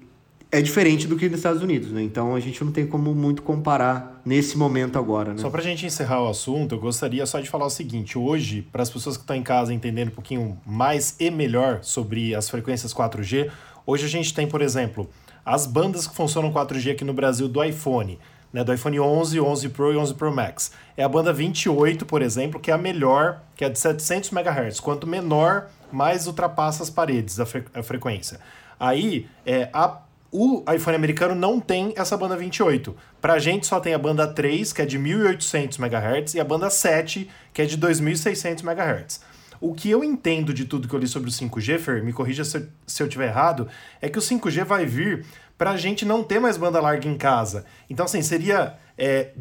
é diferente do que nos Estados Unidos, né? Então a gente não tem como muito comparar nesse momento agora, né? Só para a gente encerrar o assunto, eu gostaria só de falar o seguinte: hoje, para as pessoas que estão em casa entendendo um pouquinho mais e melhor sobre as frequências 4G, hoje a gente tem, por exemplo, as bandas que funcionam 4G aqui no Brasil do iPhone, né, do iPhone 11, 11 Pro e 11 Pro Max. É a banda 28, por exemplo, que é a melhor, que é de 700 MHz. Quanto menor, mais ultrapassa as paredes, a, fre a frequência. Aí, é, a, o iPhone americano não tem essa banda 28. Pra gente só tem a banda 3, que é de 1800 MHz, e a banda 7, que é de 2600 MHz. O que eu entendo de tudo que eu li sobre o 5G, Fer, me corrija se eu, se eu tiver errado, é que o 5G vai vir para a gente não ter mais banda larga em casa. Então, assim, seria, é,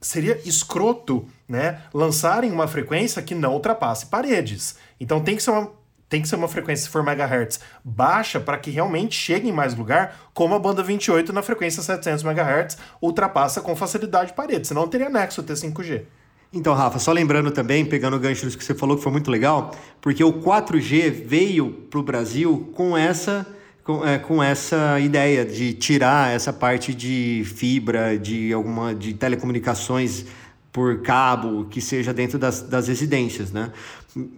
seria escroto né, lançarem uma frequência que não ultrapasse paredes. Então, tem que ser uma, tem que ser uma frequência, se for megahertz, baixa para que realmente chegue em mais lugar, como a banda 28 na frequência 700 MHz ultrapassa com facilidade paredes, senão não teria nexo ter 5G. Então, Rafa, só lembrando também, pegando o gancho que você falou, que foi muito legal, porque o 4G veio para o Brasil com essa, com, é, com essa ideia de tirar essa parte de fibra, de alguma de telecomunicações por cabo, que seja dentro das, das residências, né?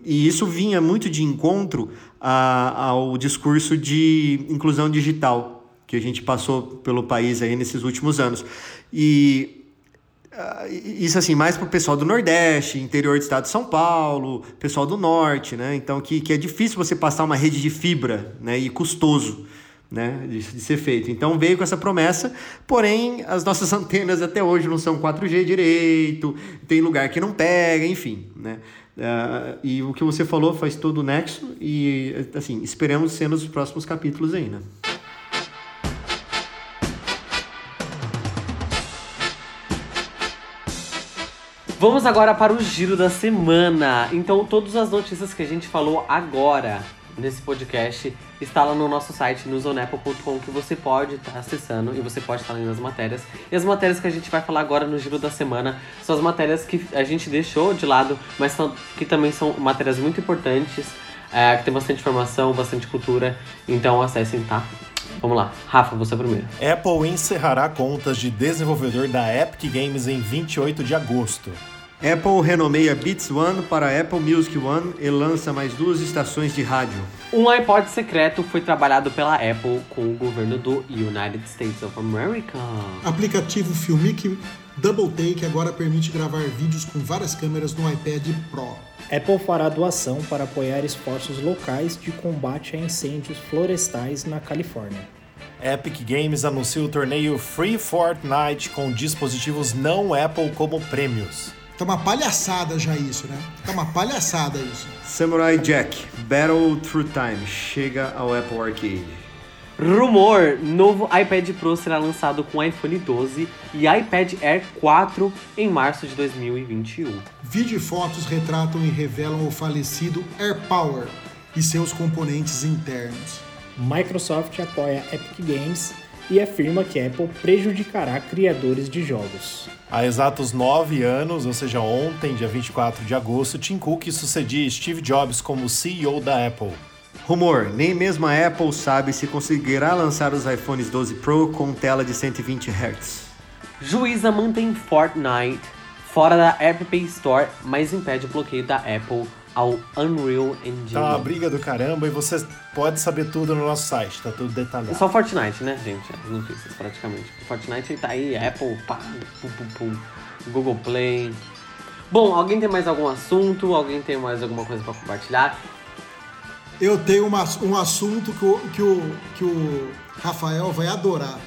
E isso vinha muito de encontro a, ao discurso de inclusão digital que a gente passou pelo país aí nesses últimos anos. E isso assim, mais para o pessoal do Nordeste, interior do estado de São Paulo, pessoal do Norte, né? Então, que, que é difícil você passar uma rede de fibra, né? E custoso, né? De, de, ser feito. Então, veio com essa promessa, porém, as nossas antenas até hoje não são 4G direito, tem lugar que não pega, enfim, né? Uh, e o que você falou faz todo o nexo e, assim, esperamos ser nos próximos capítulos aí, né? Vamos agora para o giro da semana. Então, todas as notícias que a gente falou agora nesse podcast está lá no nosso site, newsonapple.com, que você pode estar tá acessando e você pode estar tá lendo as matérias. E as matérias que a gente vai falar agora no giro da semana são as matérias que a gente deixou de lado, mas são, que também são matérias muito importantes, é, que tem bastante informação, bastante cultura. Então, acessem, tá? Vamos lá, Rafa, você primeiro. Apple encerrará contas de desenvolvedor da Epic Games em 28 de agosto. Apple renomeia Beats One para Apple Music One e lança mais duas estações de rádio. Um iPod secreto foi trabalhado pela Apple com o governo do United States of America. Aplicativo Filmic Double Take agora permite gravar vídeos com várias câmeras no iPad Pro. Apple fará doação para apoiar esforços locais de combate a incêndios florestais na Califórnia. Epic Games anuncia o torneio Free Fortnite com dispositivos não Apple como prêmios. Tá uma palhaçada já isso, né? Tá uma palhaçada isso. Samurai Jack Battle Through Time chega ao Apple Arcade. Rumor: novo iPad Pro será lançado com iPhone 12 e iPad Air 4 em março de 2021. Vídeo e fotos retratam e revelam o falecido AirPower e seus componentes internos. Microsoft apoia Epic Games e afirma que Apple prejudicará criadores de jogos. Há exatos nove anos, ou seja, ontem, dia 24 de agosto, Tim Cook sucedia Steve Jobs como CEO da Apple. Rumor: nem mesmo a Apple sabe se conseguirá lançar os iPhones 12 Pro com tela de 120 Hz. Juíza mantém Fortnite fora da App Store, mas impede o bloqueio da Apple ao Unreal Engine. Tá uma briga do caramba e você pode saber tudo no nosso site, tá tudo detalhado. Só Fortnite, né, gente? As notícias, praticamente. Fortnite tá aí, Apple, pá, pum, pum, pum, Google Play. Bom, alguém tem mais algum assunto? Alguém tem mais alguma coisa para compartilhar? Eu tenho uma, um assunto que o, que, o, que o Rafael vai adorar.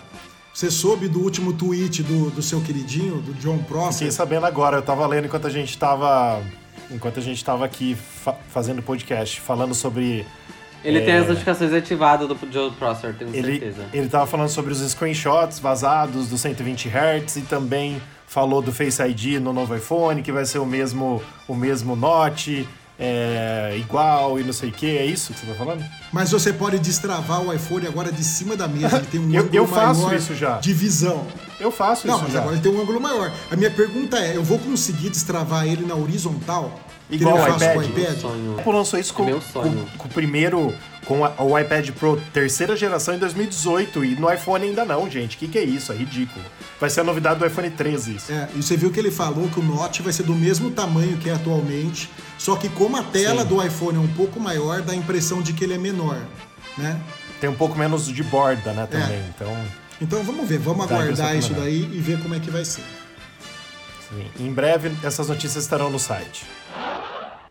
Você soube do último tweet do, do seu queridinho, do John Prosser? Fiquei sabendo agora, eu tava lendo enquanto a gente tava. Enquanto a gente tava aqui fa fazendo podcast, falando sobre. Ele é, tem as notificações ativadas do John Prosser, tenho ele, certeza. Ele tava falando sobre os screenshots vazados do 120 Hz e também falou do Face ID no novo iPhone, que vai ser o mesmo, o mesmo Note é, igual e não sei o que. É isso que você tá falando? Mas você pode destravar o iPhone agora de cima da mesa. Ele tem um eu, ângulo eu faço maior isso já. de visão. Eu faço não, isso mas já. agora ele tem um ângulo maior. A minha pergunta é: eu vou conseguir destravar ele na horizontal? Igual o iPad? o iPad? Sonho. Apple lançou isso com, meu com, sonho. com o primeiro, com a- o iPad Pro terceira geração em 2018 e no iPhone ainda não, gente. O que, que é isso? É ridículo. Vai ser a novidade do iPhone 13 isso. É, e você viu que ele falou que o Note vai ser do mesmo tamanho que é atualmente, só que como a tela Sim. do iPhone é um pouco maior, dá a impressão de que ele é menor, né? Tem um pouco menos de borda, né, também. É. Então, Então vamos ver, vamos a aguardar isso é. daí e ver como é que vai ser. sim. em breve essas notícias estarão no site.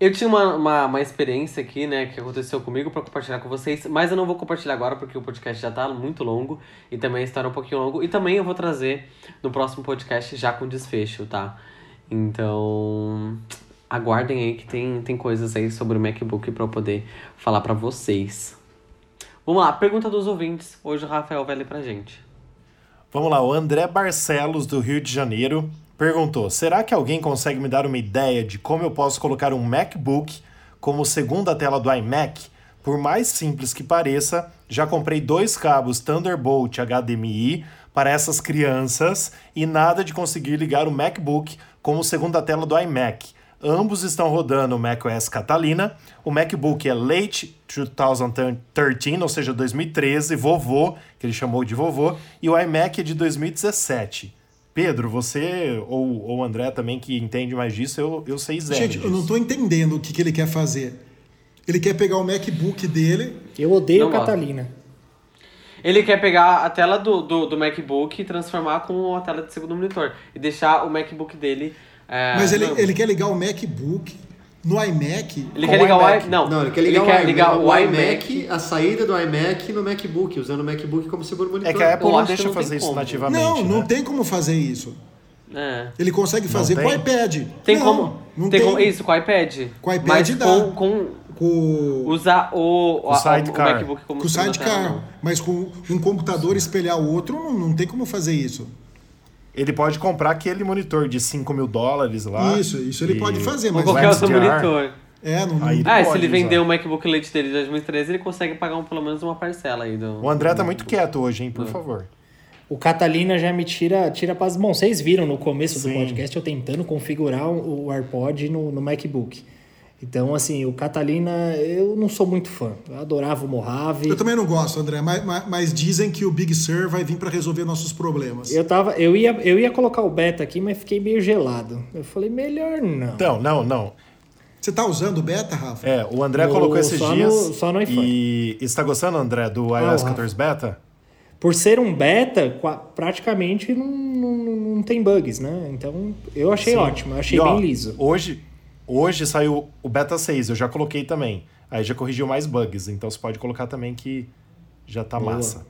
Eu tinha uma, uma, uma experiência aqui, né, que aconteceu comigo pra compartilhar com vocês, mas eu não vou compartilhar agora porque o podcast já tá muito longo e também a história é um pouquinho longo. E também eu vou trazer no próximo podcast já com desfecho, tá? Então, aguardem aí que tem, tem coisas aí sobre o MacBook pra eu poder falar pra vocês. Vamos lá, pergunta dos ouvintes. Hoje o Rafael vai ler pra gente. Vamos lá, o André Barcelos, do Rio de Janeiro, perguntou: será que alguém consegue me dar uma ideia de como eu posso colocar um MacBook como segunda tela do iMac? Por mais simples que pareça, já comprei dois cabos Thunderbolt HDMI para essas crianças e nada de conseguir ligar o MacBook como segunda tela do iMac. Ambos estão rodando o macOS Catalina. O MacBook é late 2013, ou seja, 2013, vovô, que ele chamou de vovô, e o iMac é de 2017. Pedro, você ou ou o André também que entende mais disso, eu, eu sei zero. Gente, eu não disso. tô entendendo o que, que ele quer fazer. Ele quer pegar o MacBook dele. Eu odeio Não gosto. Catalina. Ele quer pegar a tela do, do, do, MacBook e transformar com a tela de segundo monitor. E deixar o MacBook dele. É, Mas ele, ele quer ligar o MacBook no iMac. Ele quer ligar o, iMac. Não, não, ele quer ligar, ele o, quer ligar o, o iMac, iMac, a saída do iMac no MacBook, usando o MacBook como segundo monitor. É que a Apple não deixa fazer isso nativamente. Não, né? não tem como fazer isso. É. Ele consegue fazer com o iPad. Tem não, como? Não tem, tem como, isso, com o iPad. Com o iPad Mas dá. Com, com, com usar o, o, sidecar. o MacBook como Com o sidecar. Mas com um computador espelhar o outro, não, não tem como fazer isso. Ele pode comprar aquele monitor de 5 mil dólares lá. Isso, isso ele pode fazer, mas. qualquer outro monitor. É, não, aí ah, se ele vender o MacBook Lite dele de 2013, ele consegue pagar um, pelo menos uma parcela aí do. O André tá muito quieto hoje, hein? Por favor. O Catalina já me tira, tira paz. Bom, vocês viram no começo Sim. do podcast eu tentando configurar o AirPod no, no MacBook. Então, assim, o Catalina, eu não sou muito fã. Eu adorava o Mojave. Eu também não gosto, André, mas, mas, mas dizem que o Big Sur vai vir para resolver nossos problemas. Eu, tava, eu, ia, eu ia colocar o beta aqui, mas fiquei meio gelado. Eu falei, melhor não. Então, não, não. Você tá usando o beta, Rafa? É, o André o, colocou esses só dias. No, só no iPhone. E está gostando, André, do iOS ah, 14 Beta? Por ser um beta, praticamente não, não, não tem bugs, né? Então, eu achei Sim. ótimo, eu achei e, bem ó, liso. Hoje, hoje saiu o beta 6, eu já coloquei também. Aí já corrigiu mais bugs, então você pode colocar também que já tá Boa. massa.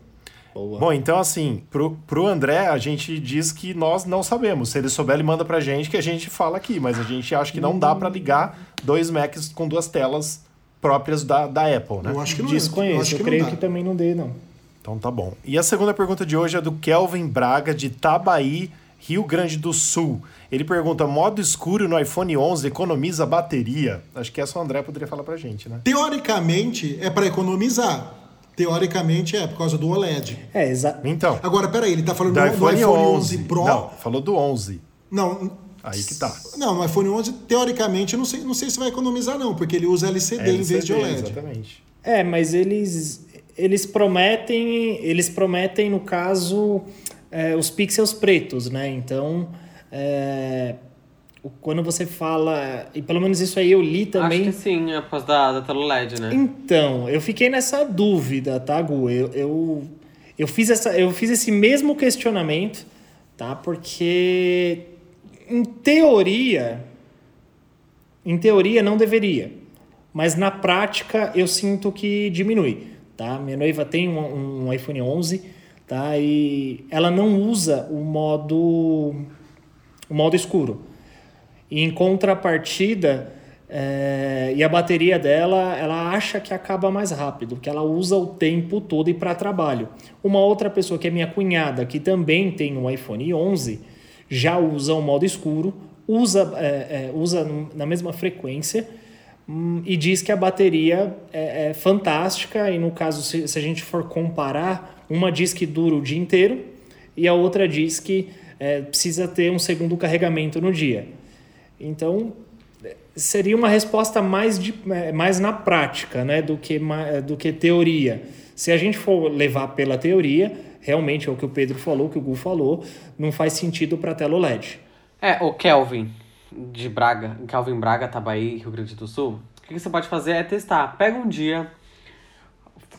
Boa. Bom, então assim, pro, pro André, a gente diz que nós não sabemos. Se ele souber, ele manda pra gente que a gente fala aqui, mas a gente acha que não dá para ligar dois Macs com duas telas próprias da, da Apple, né? Eu acho que não Desconheço, eu, acho que eu creio que também não dê, não. Então tá bom. E a segunda pergunta de hoje é do Kelvin Braga, de Tabaí, Rio Grande do Sul. Ele pergunta: modo escuro no iPhone 11 economiza bateria? Acho que essa o André poderia falar pra gente, né? Teoricamente é para economizar. Teoricamente é, por causa do OLED. É, exato. Então. Agora, peraí, ele tá falando do, iPhone, do iPhone 11. 11 Pro. Não, falou do 11. Não. Aí que tá. Não, no iPhone 11, teoricamente, eu não sei, não sei se vai economizar, não, porque ele usa LCD, LCD em vez de OLED. Exatamente. É, mas eles, eles prometem, eles prometem, no caso, é, os pixels pretos, né? Então, é, quando você fala. E pelo menos isso aí eu li também. Acho que sim, é por causa da, da tela LED, né? Então, eu fiquei nessa dúvida, tá, Gu? Eu, eu, eu, fiz, essa, eu fiz esse mesmo questionamento, tá? Porque, em teoria. Em teoria não deveria. Mas na prática eu sinto que diminui, tá? Minha noiva tem um, um iPhone 11, tá? E ela não usa o modo o modo escuro. E em contrapartida, é, e a bateria dela, ela acha que acaba mais rápido, que ela usa o tempo todo e para trabalho. Uma outra pessoa que é minha cunhada, que também tem um iPhone 11, já usa o modo escuro, usa, é, é, usa na mesma frequência hum, e diz que a bateria é, é fantástica. E no caso, se, se, a gente for comparar, uma diz que dura o dia inteiro e a outra diz que é, precisa ter um segundo carregamento no dia. Então, seria uma resposta mais, de, é, mais na prática né, do, que, do que teoria. Se a gente for levar pela teoria, realmente é o que o Pedro falou, o que o Gu falou, não faz sentido para tela OLED. É, o Kelvin de Braga, Kelvin Braga, Tabaí, Rio Grande do Sul, o que você pode fazer é testar. Pega um dia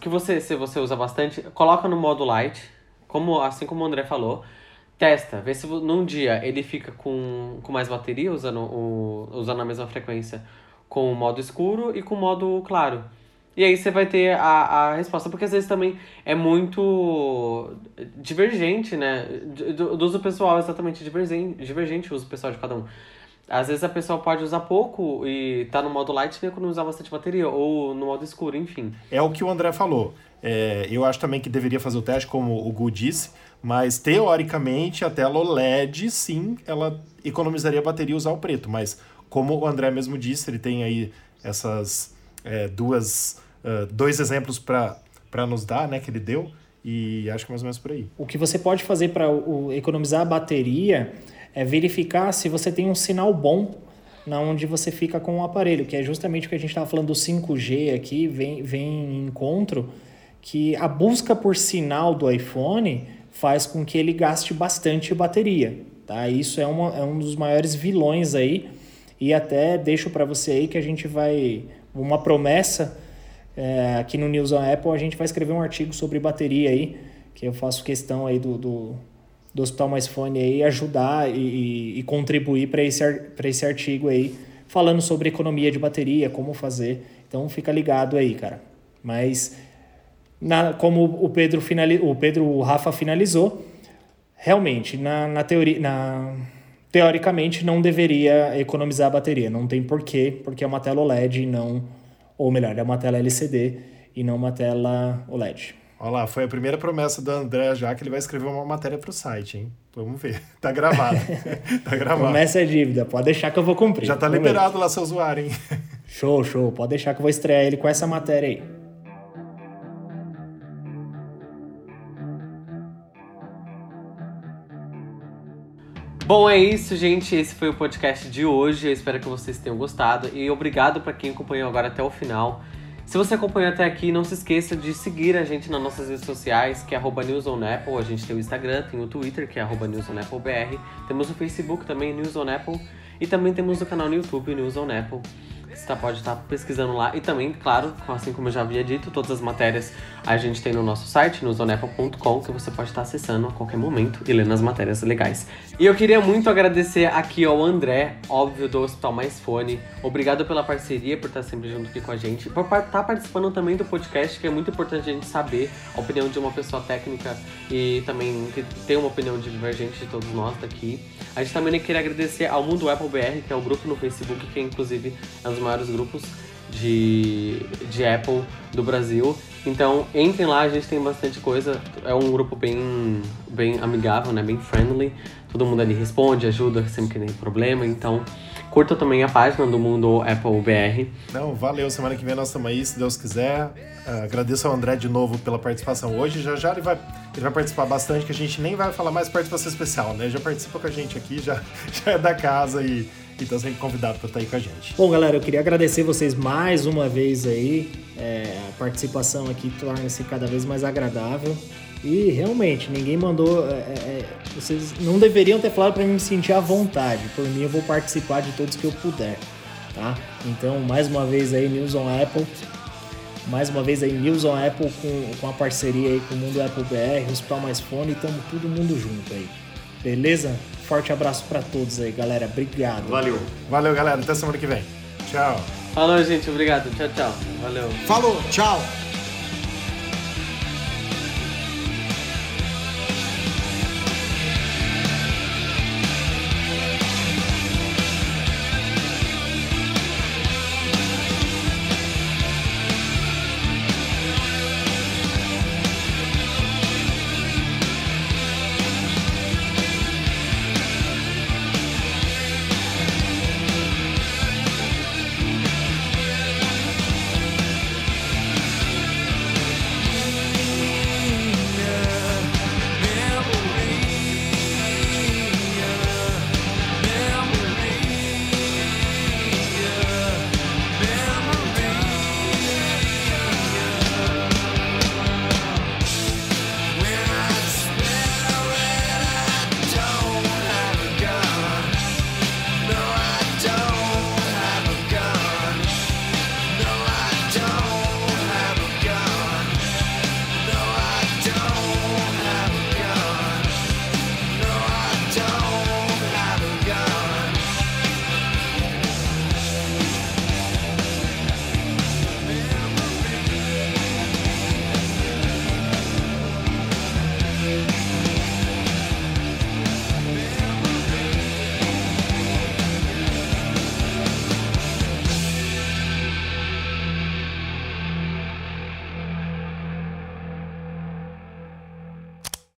que você, se você usa bastante, coloca no modo light, como, assim como o André falou, Testa, vê se num dia ele fica com, com mais bateria, usando, o, usando a mesma frequência com o modo escuro e com o modo claro. E aí você vai ter a, a resposta, porque às vezes também é muito divergente, né? Do, do uso pessoal, exatamente divergente, divergente o uso pessoal de cada um. Às vezes a pessoa pode usar pouco e tá no modo light e economizar bastante bateria, ou no modo escuro, enfim. É o que o André falou. É, eu acho também que deveria fazer o teste, como o Gu disse, mas teoricamente a tela OLED, sim, ela economizaria bateria usar o preto. Mas como o André mesmo disse, ele tem aí essas é, duas, uh, dois exemplos para nos dar, né, que ele deu. E acho que é mais ou menos por aí. O que você pode fazer para economizar a bateria é verificar se você tem um sinal bom na onde você fica com o aparelho, que é justamente o que a gente estava falando do 5G aqui, vem, vem em encontro, que a busca por sinal do iPhone faz com que ele gaste bastante bateria. Tá? Isso é, uma, é um dos maiores vilões aí. E até deixo para você aí que a gente vai. Uma promessa é, aqui no News on Apple a gente vai escrever um artigo sobre bateria aí, que eu faço questão aí do, do, do Hospital Mais Fone aí ajudar e, e, e contribuir para esse, esse artigo aí, falando sobre economia de bateria, como fazer. Então fica ligado aí, cara. Mas na, como o Pedro, finali, o Pedro o Rafa finalizou, realmente, na, na teoria. Na, teoricamente não deveria economizar a bateria. Não tem porquê, porque é uma tela OLED e não. Ou melhor, é uma tela LCD e não uma tela OLED. Olha lá, foi a primeira promessa do André já que ele vai escrever uma matéria para o site, hein? Vamos ver. Tá gravado. tá gravado. Promessa é dívida, pode deixar que eu vou cumprir. Já tá liberado lá seu usuário, hein? show, show. Pode deixar que eu vou estrear ele com essa matéria aí. Bom, é isso, gente. Esse foi o podcast de hoje. Eu espero que vocês tenham gostado. E obrigado para quem acompanhou agora até o final. Se você acompanhou até aqui, não se esqueça de seguir a gente nas nossas redes sociais, que é newsonapple. A gente tem o Instagram, tem o Twitter, que é newsonapplebr. Temos o Facebook também, newsonapple. E também temos o canal no YouTube, newsonapple. Você tá, pode estar tá pesquisando lá. E também, claro, assim como eu já havia dito, todas as matérias a gente tem no nosso site, no zonepa.com, que você pode estar tá acessando a qualquer momento e lendo as matérias legais. E eu queria muito agradecer aqui ao André, óbvio, do Hospital Mais Fone. Obrigado pela parceria, por estar sempre junto aqui com a gente. Por estar participando também do podcast, que é muito importante a gente saber a opinião de uma pessoa técnica e também que tem uma opinião divergente de todos nós daqui. A gente também queria agradecer ao Mundo Apple BR, que é o grupo no Facebook, que inclusive é um maiores grupos de, de Apple do Brasil. Então entrem lá, a gente tem bastante coisa. É um grupo bem, bem amigável, né? Bem friendly. Todo mundo ali responde, ajuda sempre que tem problema. Então curta também a página do Mundo Apple BR. Não, valeu. Semana que vem nós estamos aí, se Deus quiser. Uh, agradeço ao André de novo pela participação hoje. Já já ele vai, ele vai participar bastante, que a gente nem vai falar mais participação especial, né? Já participa com a gente aqui, já, já é da casa e então sempre convidado para estar aí com a gente. Bom, galera, eu queria agradecer vocês mais uma vez aí. É, a participação aqui torna-se cada vez mais agradável. E realmente, ninguém mandou. É, é, é vocês não deveriam ter falado para mim me sentir à vontade. Por mim, eu vou participar de todos que eu puder. Tá? Então, mais uma vez aí, News on Apple. Mais uma vez aí, News on Apple com, com a parceria aí com o Mundo Apple BR, Hospital Mais Fone, e estamos todo mundo junto aí. Beleza? Forte abraço para todos aí, galera. Obrigado. Valeu. Valeu, galera. Até semana que vem. Tchau. Falou, gente. Obrigado. Tchau, tchau. Valeu. Falou. Tchau.